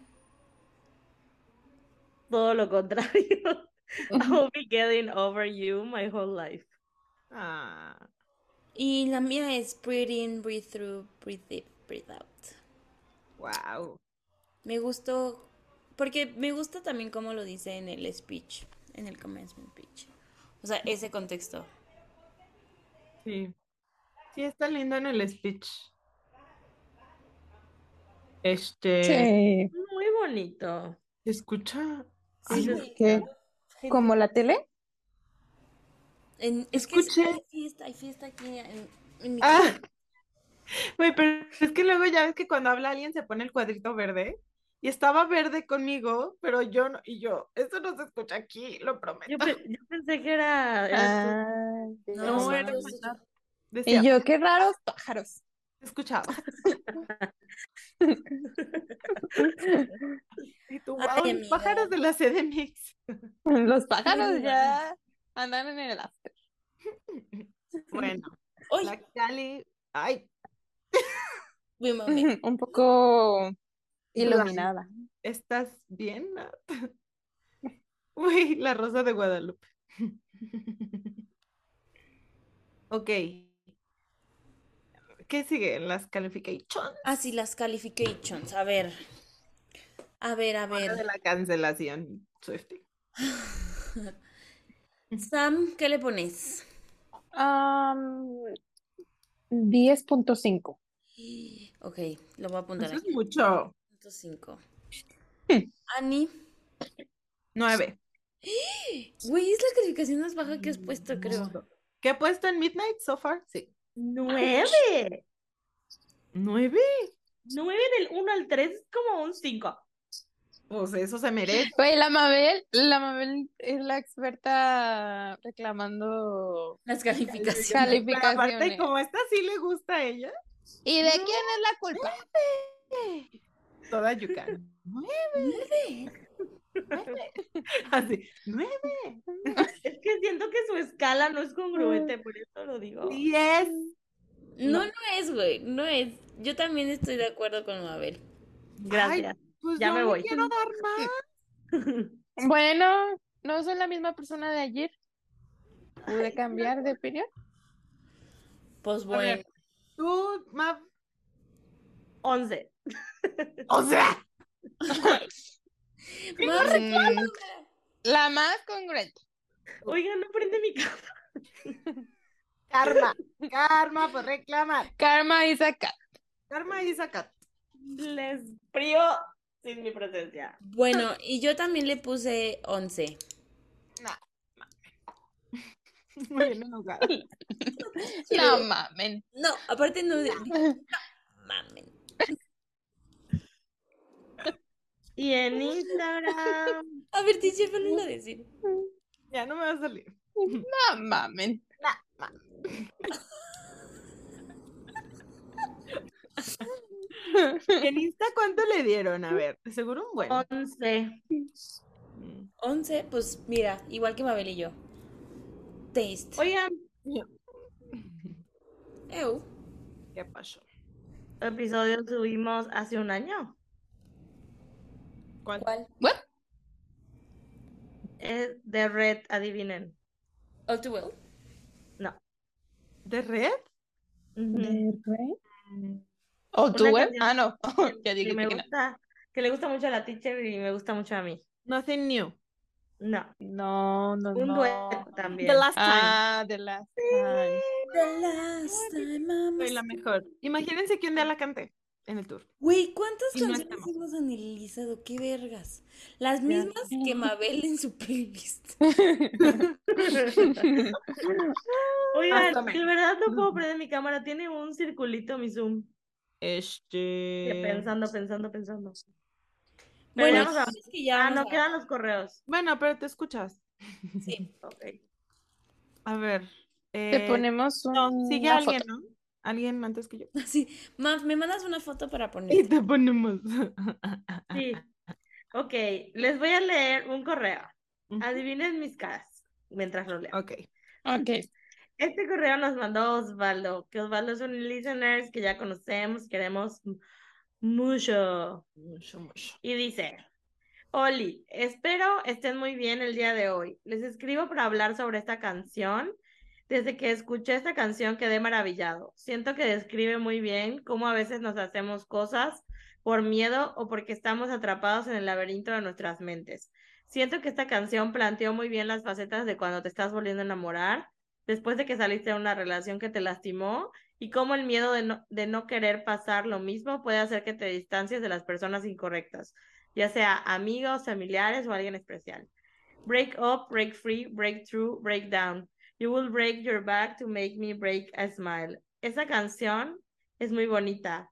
Todo lo contrario. *laughs* I'll be getting over you my whole life. Ah, Y la mía es breathe in, breathe through, breathe in, breathe out. wow. Me gustó, porque me gusta también cómo lo dice en el speech, en el commencement speech. O sea, ese contexto. Sí. Sí, está lindo en el speech. Este, Sí. Muy bonito. ¿se escucha? Sí. ¿Como la tele? En- es que Escuché. hay fiesta, hay fiesta aquí en, en mi Ah, casa. güey, pero es que luego ya ves que cuando habla alguien se pone el cuadrito verde y estaba verde conmigo, pero yo no, y yo, eso no se escucha aquí, lo prometo. Yo, pe- yo pensé que era. Ah, No, No, no, era no. Y yo, qué raros pájaros. escuchaba. *laughs* *laughs* Y tú, Ay, wow, amiga. pájaros de la CDMX. Los pájaros ya andan en el after. Bueno, ¡Uy! la Cali, ay. *laughs* Un poco iluminada. ¿estás bien? *laughs* Uy, la rosa de Guadalupe. Ok. ¿Qué sigue? Las califications. Ah, sí, las qualifications. A ver. A ver, a Hora de ver. la cancelación, Swifty. *laughs* Sam, ¿qué le pones? Am, 10.5. Ok, lo voy a apuntar Eso es aquí. mucho. Punto cinco. Hmm. Ani. Nueve. *gasps* Güey, es la calificación más baja que has puesto, creo. ¿Qué he puesto en Midnight so far? Sí. ¡Nueve! ¿Nueve? Nueve del 1 al 3 es como un 5. Pues eso se merece. Güey, la Mabel, la Mabel es la experta reclamando Las calificaciones. Pero aparte, calificaciones. como esta sí le gusta a ella, ¿Y de quién es la culpa? toda Yucán. Nueve. *laughs* Así, nueve. Es que siento que su escala no es congruente, por eso lo digo. Diez. No, no es, güey. No es. Yo también estoy de acuerdo con Mabel. Gracias. Pues Ya me voy. quiero dar más. *laughs* Bueno, no soy la misma persona de ayer. ¿Pude cambiar de opinión? Pues bueno. ver, tú, Mav. 11. O sea, *laughs* Mm, la más congruente. Oigan, no prende mi cámara. karma. Karma por reclamar. Karma y Zakat. Karma y Zakat. Les frío sin mi presencia. Bueno, y yo también le puse 11. Muy bien enojada. No mamen. No, aparte no. No, mamen. Y en Instagram. *laughs* A ver, DJ, vuelve a decir. Ya no me va a salir. No mamen. ¿En Insta cuánto le dieron? A ver, seguro un buen. 11. Mm. 11, pues mira, igual que Mabel y yo. Taste. Oigan, Ew. ¿Qué pasó? episodio subimos hace un año. ¿Cuál? ¿Cuál? Es de Red, adivinen. All too well. No. ¿De red? Ujú. ¿De Rey? ¿O tú, Una web? canción Ah, no. Que *laughs* me que no. gusta, que le gusta mucho a la teacher y me gusta mucho a mí. Nothing new. No. No, no, Un no. dueto también. The last time. Ah, de last time. The last time I'm Soy la mejor. Imagínense que un día la canté en el tour. Güey, ¿cuántas Y no canciones estamos. hemos analizado? ¡Qué vergas! Las mismas que Mabel en su playlist. *laughs* Oigan, de verdad no puedo prender mi cámara. Tiene un circulito mi Zoom. Este. Pensando, pensando, pensando. Pero Bueno, vamos. es que ya Ah, no, a- quedan los correos. Bueno, pero te escuchas. Sí. Ok. A ver. Te eh, ponemos un, No, sigue una alguien, foto. ¿no? Alguien antes que yo. *laughs* Sí. Mav, ¿me mandas una foto para Y poner? te ponemos. *laughs* Sí. Ok, les voy a leer un correo. Adivinen mis caras mientras lo leo. Ok. Ok. Este correo nos mandó Osvaldo, que Osvaldo es un listeners que ya conocemos, queremos mucho. Mucho, mucho. Y dice, Oli, espero estén muy bien el día de hoy. Les escribo para hablar sobre esta canción. Desde que escuché esta canción quedé maravillado. Siento que describe muy bien cómo a veces nos hacemos cosas por miedo o porque estamos atrapados en el laberinto de nuestras mentes. Siento que esta canción planteó muy bien las facetas de cuando te estás volviendo a enamorar, después de que saliste de una relación que te lastimó y cómo el miedo de no, querer pasar lo mismo puede hacer que te distancies de las personas incorrectas, ya sea amigos, familiares o alguien especial. Break up, break free, break through, break down. You will break your back to make me break a smile. Esa canción es muy bonita.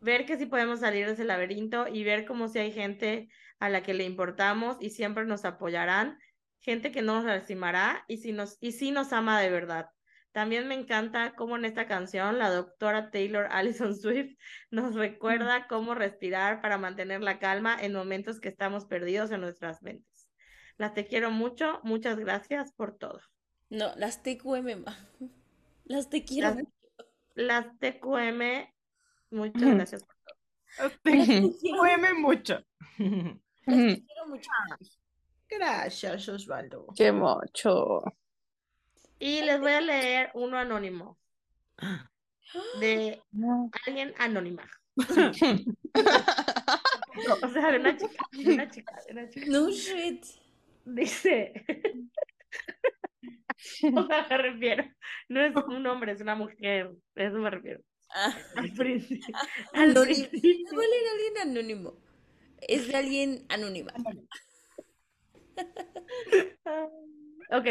Ver que sí podemos salir de ese laberinto y ver como si hay gente a la que le importamos y siempre nos apoyarán, gente que no nos lastimará y si nos, y sí nos ama de verdad. También me encanta cómo en esta canción la doctora Taylor *laughs* Allison Swift nos recuerda *laughs* cómo respirar para mantener la calma en momentos que estamos perdidos en nuestras mentes. Las te quiero mucho, muchas gracias por todo. No, las TQM, ma. *laughs* Las te quiero Las- mucho. Las TQM, muchas gracias por todo. *laughs* Quiero cueme mucho. Las te quiero mucho. Gracias, Osvaldo. Qué mocho. Y les voy a leer uno anónimo *gasps* de alguien anónima. *laughs* O sea, de una chica, de una chica, de una chica. No shit. Dice, *laughs* o sea, *laughs* me refiero, no es un hombre, es una mujer, a eso me refiero. Ah, Al principio, *laughs* al Anónimo. principio, no vale de alguien anónimo. Es de alguien anónima. Ok,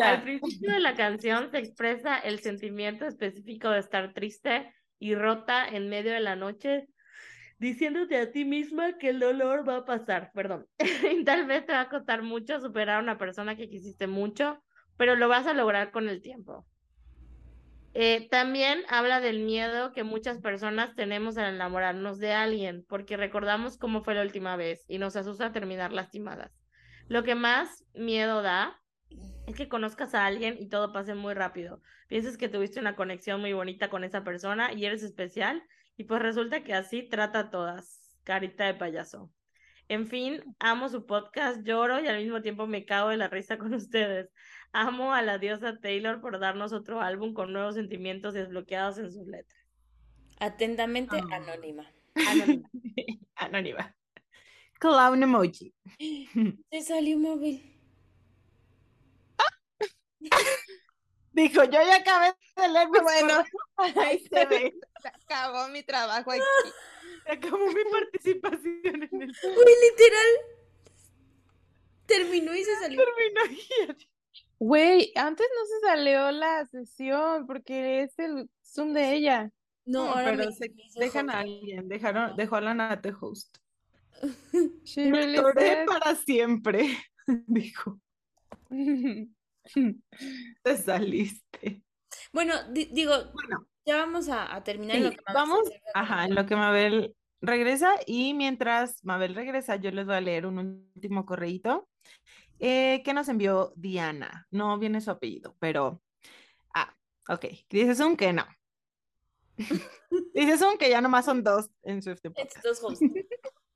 al principio de la canción se expresa el sentimiento específico de estar triste y rota en medio de la noche, diciéndote a ti misma que el dolor va a pasar, perdón. Tal vez te va a costar mucho superar a una persona que quisiste mucho, pero lo vas a lograr con el tiempo. Eh, también habla del miedo que muchas personas tenemos al enamorarnos de alguien, porque recordamos cómo fue la última vez y nos asusta terminar lastimadas. Lo que más miedo da es que conozcas a alguien y todo pase muy rápido. Piensas que tuviste una conexión muy bonita con esa persona y eres especial, y pues resulta que así trata a todas. Carita de payaso. En fin, amo su podcast, lloro y al mismo tiempo me cago de la risa con ustedes. Amo a la diosa Taylor por darnos otro álbum con nuevos sentimientos desbloqueados en sus letras. Atentamente, Ah. anónima. Anónima. *laughs* Anónima. Clown emoji. *gasps* Se salió un móvil. *laughs* Dijo, yo ya acabé de leer mis Bueno, correos". *laughs* ahí se ve. Se acabó mi trabajo aquí. Se acabó mi participación en el Uy, literal. Terminó y se salió. término. Güey, antes no se salió la sesión porque es el Zoom de ella. No, No, ahora pero me, se- dejan a alguien, dejaron, dejó a la Nate host. *laughs* She Me really said- para siempre, *laughs* dijo. *laughs* Te saliste. Bueno, di- digo, Bueno, ya vamos a, a terminar en sí, lo que Mabel vamos, ajá, en lo que Mabel regresa y mientras Mabel regresa, yo les voy a leer un último correíto eh, que nos envió Diana. No viene su apellido, pero, ah, ok. Dice Zoom que no. *laughs* Dice Zoom que ya nomás son dos en Swift.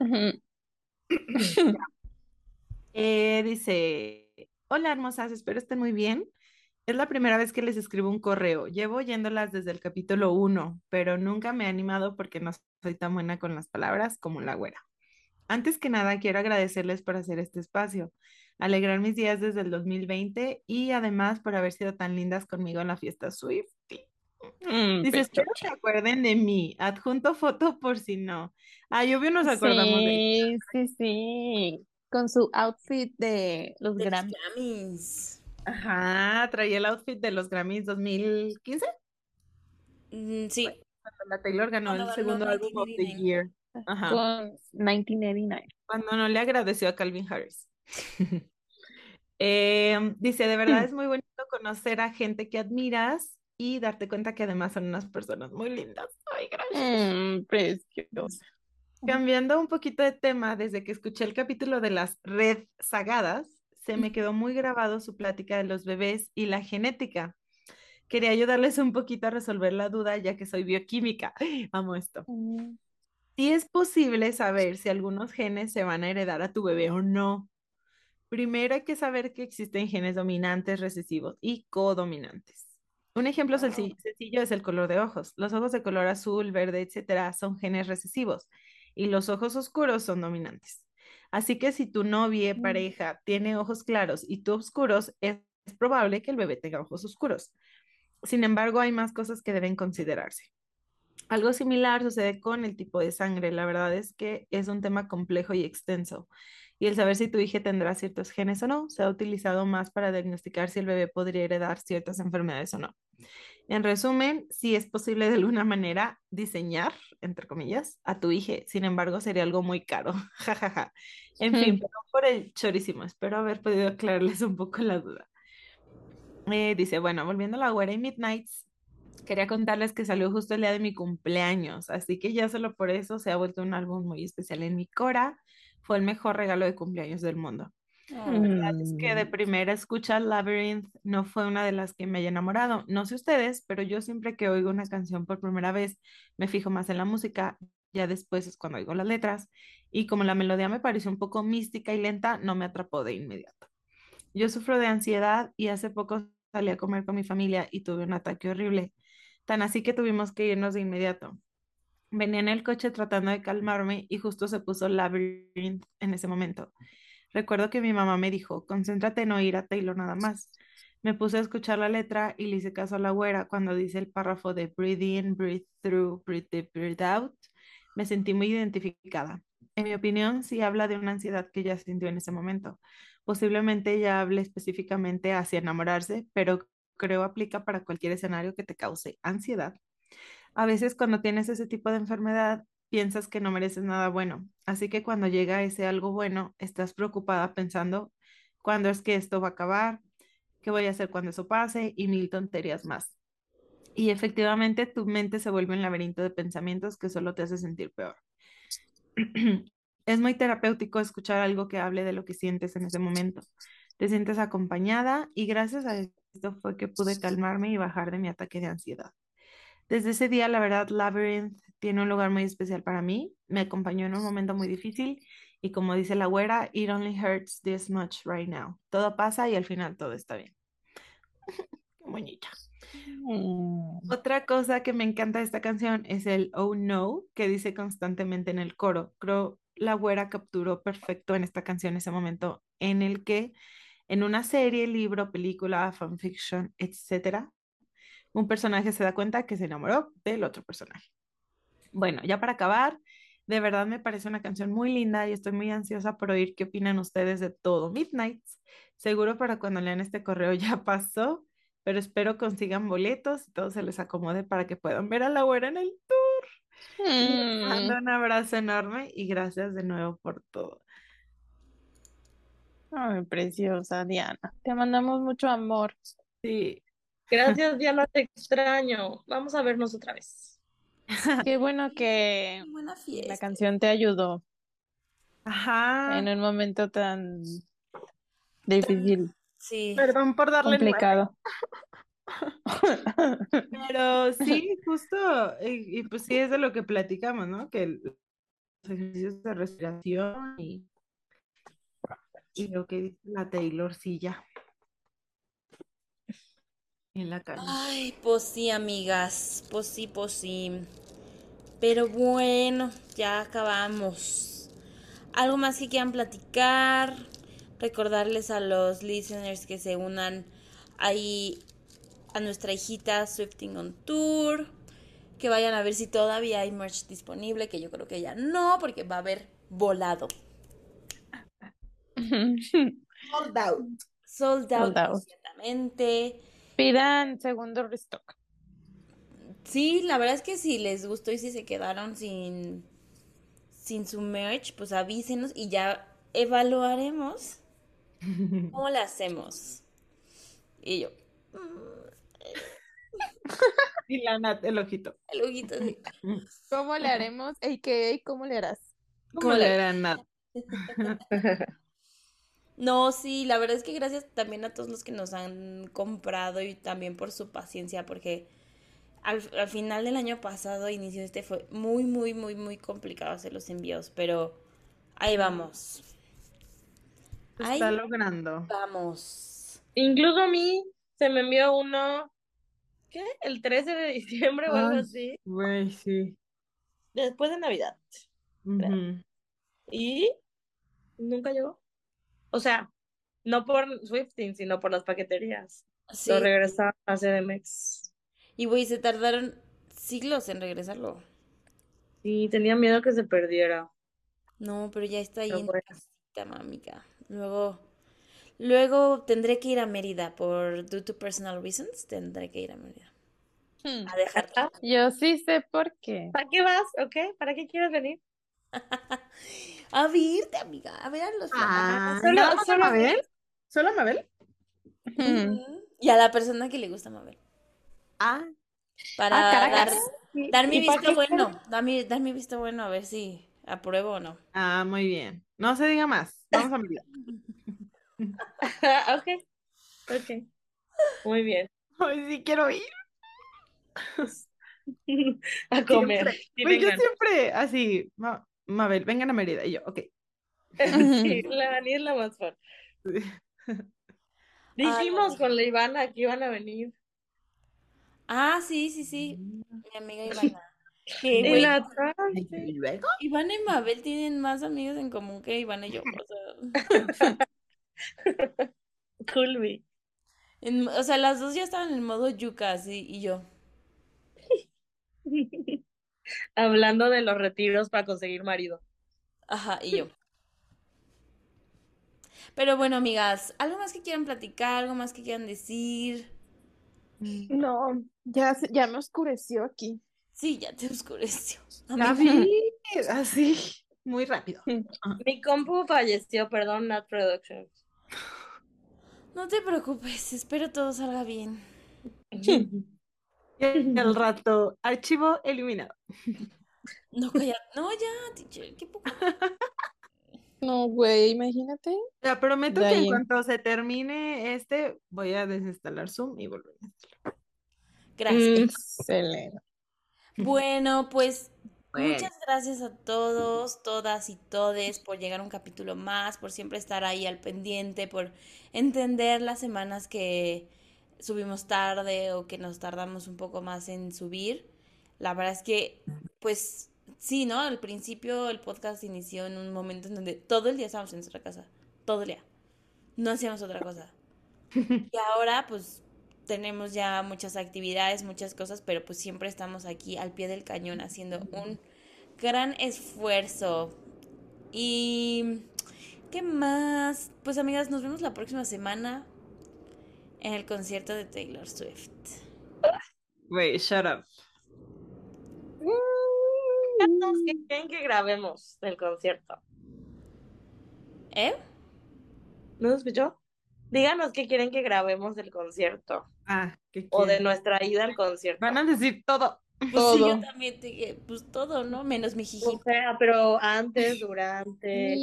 *laughs* Eh, dice, hola hermosas, espero estén muy bien. Es la primera vez que les escribo un correo. Llevo oyéndolas desde el capítulo 1, pero nunca me he animado porque no soy tan buena con las palabras como la güera. Antes que nada, quiero agradecerles por hacer este espacio, alegrar mis días desde el 2020 y además por haber sido tan lindas conmigo en la fiesta Swift. Mm, Dice, espero que se acuerden de mí. Adjunto foto por si no. Ah, obvio nos acordamos de ella. Sí, sí, sí. Con su outfit de los De los Grammy. Grammys. Ajá, traía el outfit de los Grammys 2015. Mm, sí. Cuando la Taylor ganó Cuando el segundo álbum of the 1989. year. Ajá. Con 1989. Cuando no le agradeció a Calvin Harris. *laughs* Eh, dice, de verdad es muy bonito conocer a gente que admiras y darte cuenta que además son unas personas muy lindas. Ay, gracias. Mm. Cambiando un poquito de tema, desde que escuché el capítulo de las red sagadas, se me quedó muy grabado su plática de los bebés y la genética. Quería ayudarles un poquito a resolver la duda, ya que soy bioquímica. *gasps* Amo esto. Mm, Sí es posible saber si algunos genes se van a heredar a tu bebé o no. Primero hay que saber que existen genes dominantes, recesivos y codominantes. Un ejemplo senci- sencillo es el color de ojos. Los ojos de color azul, verde, etcétera, son genes recesivos y los ojos oscuros son dominantes. Así que si tu novia, Mm. pareja, tiene ojos claros y tú oscuros, es probable que el bebé tenga ojos oscuros. Sin embargo, hay más cosas que deben considerarse. Algo similar sucede con el tipo de sangre. La verdad es que es un tema complejo y extenso. Y el saber si tu hija tendrá ciertos genes o no se ha utilizado más para diagnosticar si el bebé podría heredar ciertas enfermedades o no. En resumen, si es posible de alguna manera diseñar, entre comillas, a tu hija. Sin embargo, sería algo muy caro. *laughs* Ja, ja, ja. En fin, *laughs* perdón por el chorísimo. Espero haber podido aclararles un poco la duda. Eh, dice, bueno, volviendo a la güera y Midnights, quería contarles que salió justo el día de mi cumpleaños, así que ya solo por eso se ha vuelto un álbum muy especial en mi cora. Fue el mejor regalo de cumpleaños del mundo. Oh. La verdad es que de primera escucha Labyrinth no fue una de las que me haya enamorado. No sé ustedes, pero yo siempre que oigo una canción por primera vez me fijo más en la música, ya después es cuando oigo las letras, y como la melodía me pareció un poco mística y lenta, no me atrapó de inmediato. Yo sufro de ansiedad y hace poco salí a comer con mi familia y tuve un ataque horrible, tan así que tuvimos que irnos de inmediato. Venía en el coche tratando de calmarme y justo se puso Labyrinth en ese momento. Recuerdo que mi mamá me dijo, concéntrate en oír a Taylor nada más. Me puse a escuchar la letra y le hice caso a la güera cuando dice el párrafo de breathe in, breathe through, breathe in, breathe out. Me sentí muy identificada. En mi opinión, sí habla de una ansiedad que ella sintió en ese momento. Posiblemente ella hable específicamente hacia enamorarse, pero creo aplica para cualquier escenario que te cause ansiedad. A veces cuando tienes ese tipo de enfermedad, piensas que no mereces nada bueno. Así que cuando llega ese algo bueno, estás preocupada pensando, ¿cuándo es que esto va a acabar? ¿Qué voy a hacer cuando eso pase? Y mil tonterías más. Y efectivamente tu mente se vuelve un laberinto de pensamientos que solo te hace sentir peor. *clears throat* Es muy terapéutico escuchar algo que hable de lo que sientes en ese momento. Te sientes acompañada y gracias a esto fue que pude calmarme y bajar de mi ataque de ansiedad. Desde ese día, la verdad, Labyrinth tiene un lugar muy especial para mí. Me acompañó en un momento muy difícil y como dice la güera, it only hurts this much right now. Todo pasa y al final todo está bien. *laughs* Qué bonita. Mm. Otra cosa que me encanta de esta canción es el Oh No que dice constantemente en el coro. Creo la güera capturó perfecto en esta canción ese momento en el que en una serie, libro, película, fanfiction, etcétera, un personaje se da cuenta que se enamoró del otro personaje. Bueno, ya para acabar, de verdad me parece una canción muy linda y estoy muy ansiosa por oír qué opinan ustedes de todo Midnights. Seguro para cuando lean este correo *laughs* ya pasó, pero espero consigan boletos y todo se les acomode para que puedan ver a la güera en el tour. Les mando Mm. un abrazo enorme y gracias de nuevo por todo. Ay, preciosa Diana. Te mandamos mucho amor. Sí, Gracias, Diana, te extraño. Vamos a vernos otra vez. *laughs* Qué bueno que Buena la canción te ayudó ajá. en un momento tan difícil, Sí. Perdón por darle nueve, complicado. pero sí, justo, y, y pues sí es de lo que platicamos, ¿no? Que el- los ejercicios de respiración y, y lo que dice la Taylor, sí, ya. En la calle. Ay, pues sí, amigas. Pues sí, pues sí. Pero bueno, ya acabamos. ¿Algo más que quieran platicar? Recordarles a los listeners que se unan ahí a nuestra hijita Swifting on Tour. Que vayan a ver si todavía hay merch disponible, que yo creo que ya no, porque va a haber volado. *laughs* Sold out. Sold out Sold out. Pidan segundo restock. Sí, la verdad es que si les gustó y si se quedaron sin, sin su merch, pues avísenos y ya evaluaremos *laughs* cómo le hacemos. Y yo, *laughs* Y la Nat, el ojito. el ojito así. *laughs* ¿Cómo le haremos? AKA, ¿cómo le harás? ¿Cómo le era Nat? No, sí, la verdad es que gracias también a todos los que nos han comprado y también por su paciencia, porque al, al final del año pasado, inicio de este, fue muy, muy, muy, muy complicado hacer los envíos, pero ahí vamos. Se Ahí está logrando. vamos. Incluso a mí se me envió uno, ¿qué? El 13 de diciembre o algo así, Güey, sí. después de Navidad. Y nunca llegó. O sea, no por Swifting, sino por las paqueterías. Sí, Lo regresaron a CDMX. y güey, se tardaron siglos en regresarlo. Sí, tenía miedo que se perdiera. No, pero ya está ahí Pero en bueno. casita, mamica. Luego, luego tendré que ir a Mérida por due to personal reasons. Tendré que ir a Mérida Hmm. a dejar. Yo sí sé por qué. ¿Para qué vas? ¿Ok? ¿Para qué quieres venir? *laughs* A verte, amiga, a ver a los Ah, solo- ¿nada más a Mabel? ¿Solo a Mabel? Y a la persona que le gusta Mabel. Ah, Para Ah, dar, dar mi ¿Y para visto bueno. Dar mi, dar mi visto bueno a ver si apruebo o no. ah, muy bien. No se diga más. Vamos a Mérida. *laughs* ok. Ok. Muy bien. Ay, sí quiero ir. *laughs* A comer. Siempre. Sí, Güey, yo siempre así, Mabel, vengan a Mérida. Y yo, ok. *laughs* Sí, *laughs* la Dani es la más fan. *laughs* Dijimos Ay, con la Ivana que iban a venir. Ah, sí, sí, sí. Mi amiga Ivana. Y güey, la otra, ¿Y luego? Ivana y Mabel tienen más amigos en común que Ivana y yo. O sea, Culby. en- o sea, las dos ya estaban en modo yuca, así, y yo. *laughs* Hablando de los retiros para conseguir marido. Ajá, y yo. Pero bueno, amigas, ¿algo más que quieran platicar? ¿Algo más que quieran decir? No, ya, ya me oscureció aquí. Sí, ya te *laughs* oscureció. David, *laughs* así, muy rápido. Mi compu falleció, perdón, Nat Productions. No te preocupes, espero todo salga bien. Y *laughs* al rato, archivo eliminado. No, calla, no, ya, teacher, qué poco. *laughs* No, güey, imagínate. Ya prometo que en cuanto se termine este, voy a desinstalar Zoom y volver. Gracias. Excelente. Bueno, pues Bueno. muchas gracias a todos, todas y todes por llegar a un capítulo más, por siempre estar ahí al pendiente, por entender las semanas que subimos tarde o que nos tardamos un poco más en subir. La verdad es que, pues sí, ¿no? Al principio el podcast inició en un momento en donde todo el día estábamos en nuestra casa, todo el día. No hacíamos otra cosa. *laughs* Y ahora, pues, tenemos ya muchas actividades, muchas cosas, pero pues siempre estamos aquí al pie del cañón haciendo un gran esfuerzo. Y, ¿qué más? Pues, amigas, nos vemos la próxima semana en el concierto de Taylor Swift. Wait, shut up. Díganos qué quieren que grabemos del concierto. ¿Eh? ¿No escuchó? Díganos qué quieren que grabemos del concierto. Ah, ¿qué O de nuestra ida al concierto. Van a decir todo. Pues sí, Todo. yo también te, pues todo, ¿no? Menos mi jiji. O sea, pero antes, durante.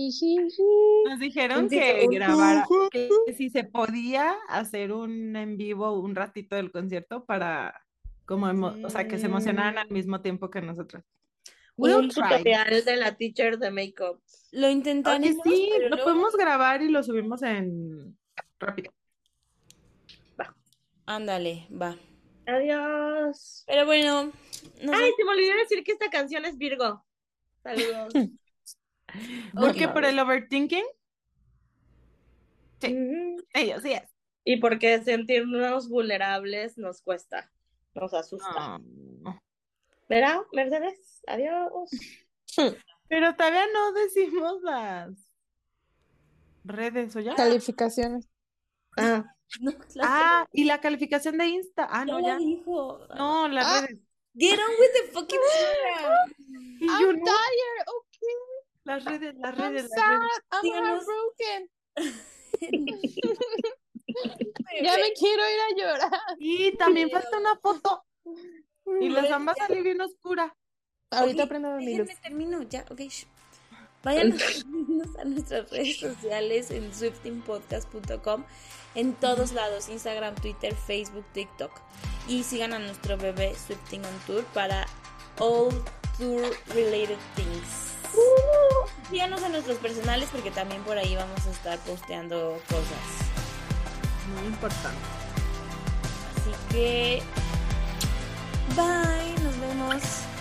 Nos dijeron que grabara, que si se podía hacer un en vivo un ratito del concierto para como emo- o sea, que se emocionaran al mismo tiempo que nosotros. We'll un try. tutorial de la teacher de makeup. Lo Oye, intentaremos, sí, pero lo luego- podemos grabar y lo subimos en rápido. Ándale, va. Adiós. Pero bueno, nos Ay, se me olvidó decir que esta canción es Virgo. Saludos. *laughs* ¿Por qué? ¿Por el overthinking? Sí. Ellos, sí es. Y porque sentirnos vulnerables nos cuesta, nos asusta. ¿Verdad, Mercedes? Adiós. *laughs* Pero todavía no decimos las redes, ¿o ya? Calificaciones. Ah, No, *laughs* la Ah, y la calificación de Insta. Ah, ya no, la ya. dijo. No, las Ah. redes. Get on with the fucking program. I'm tired, okay. las redes, las I'm redes, las sad. redes. I'm Síganos. heartbroken. *laughs* Ya me quiero ir a llorar. Y también falta una foto. Y la samba salió bien oscura. Ahorita Ok, prendo mi luz. Termino, ya, ok. Vayan a *laughs* seguirnos a nuestras redes sociales en swiftingpodcast.com, en todos lados, Instagram, Twitter, Facebook, TikTok. Y sigan a nuestro bebé Swifting on Tour para all tour related things. Síganos a nuestros personales porque también por ahí vamos a estar posteando cosas. Muy importante. Así que, bye, nos vemos.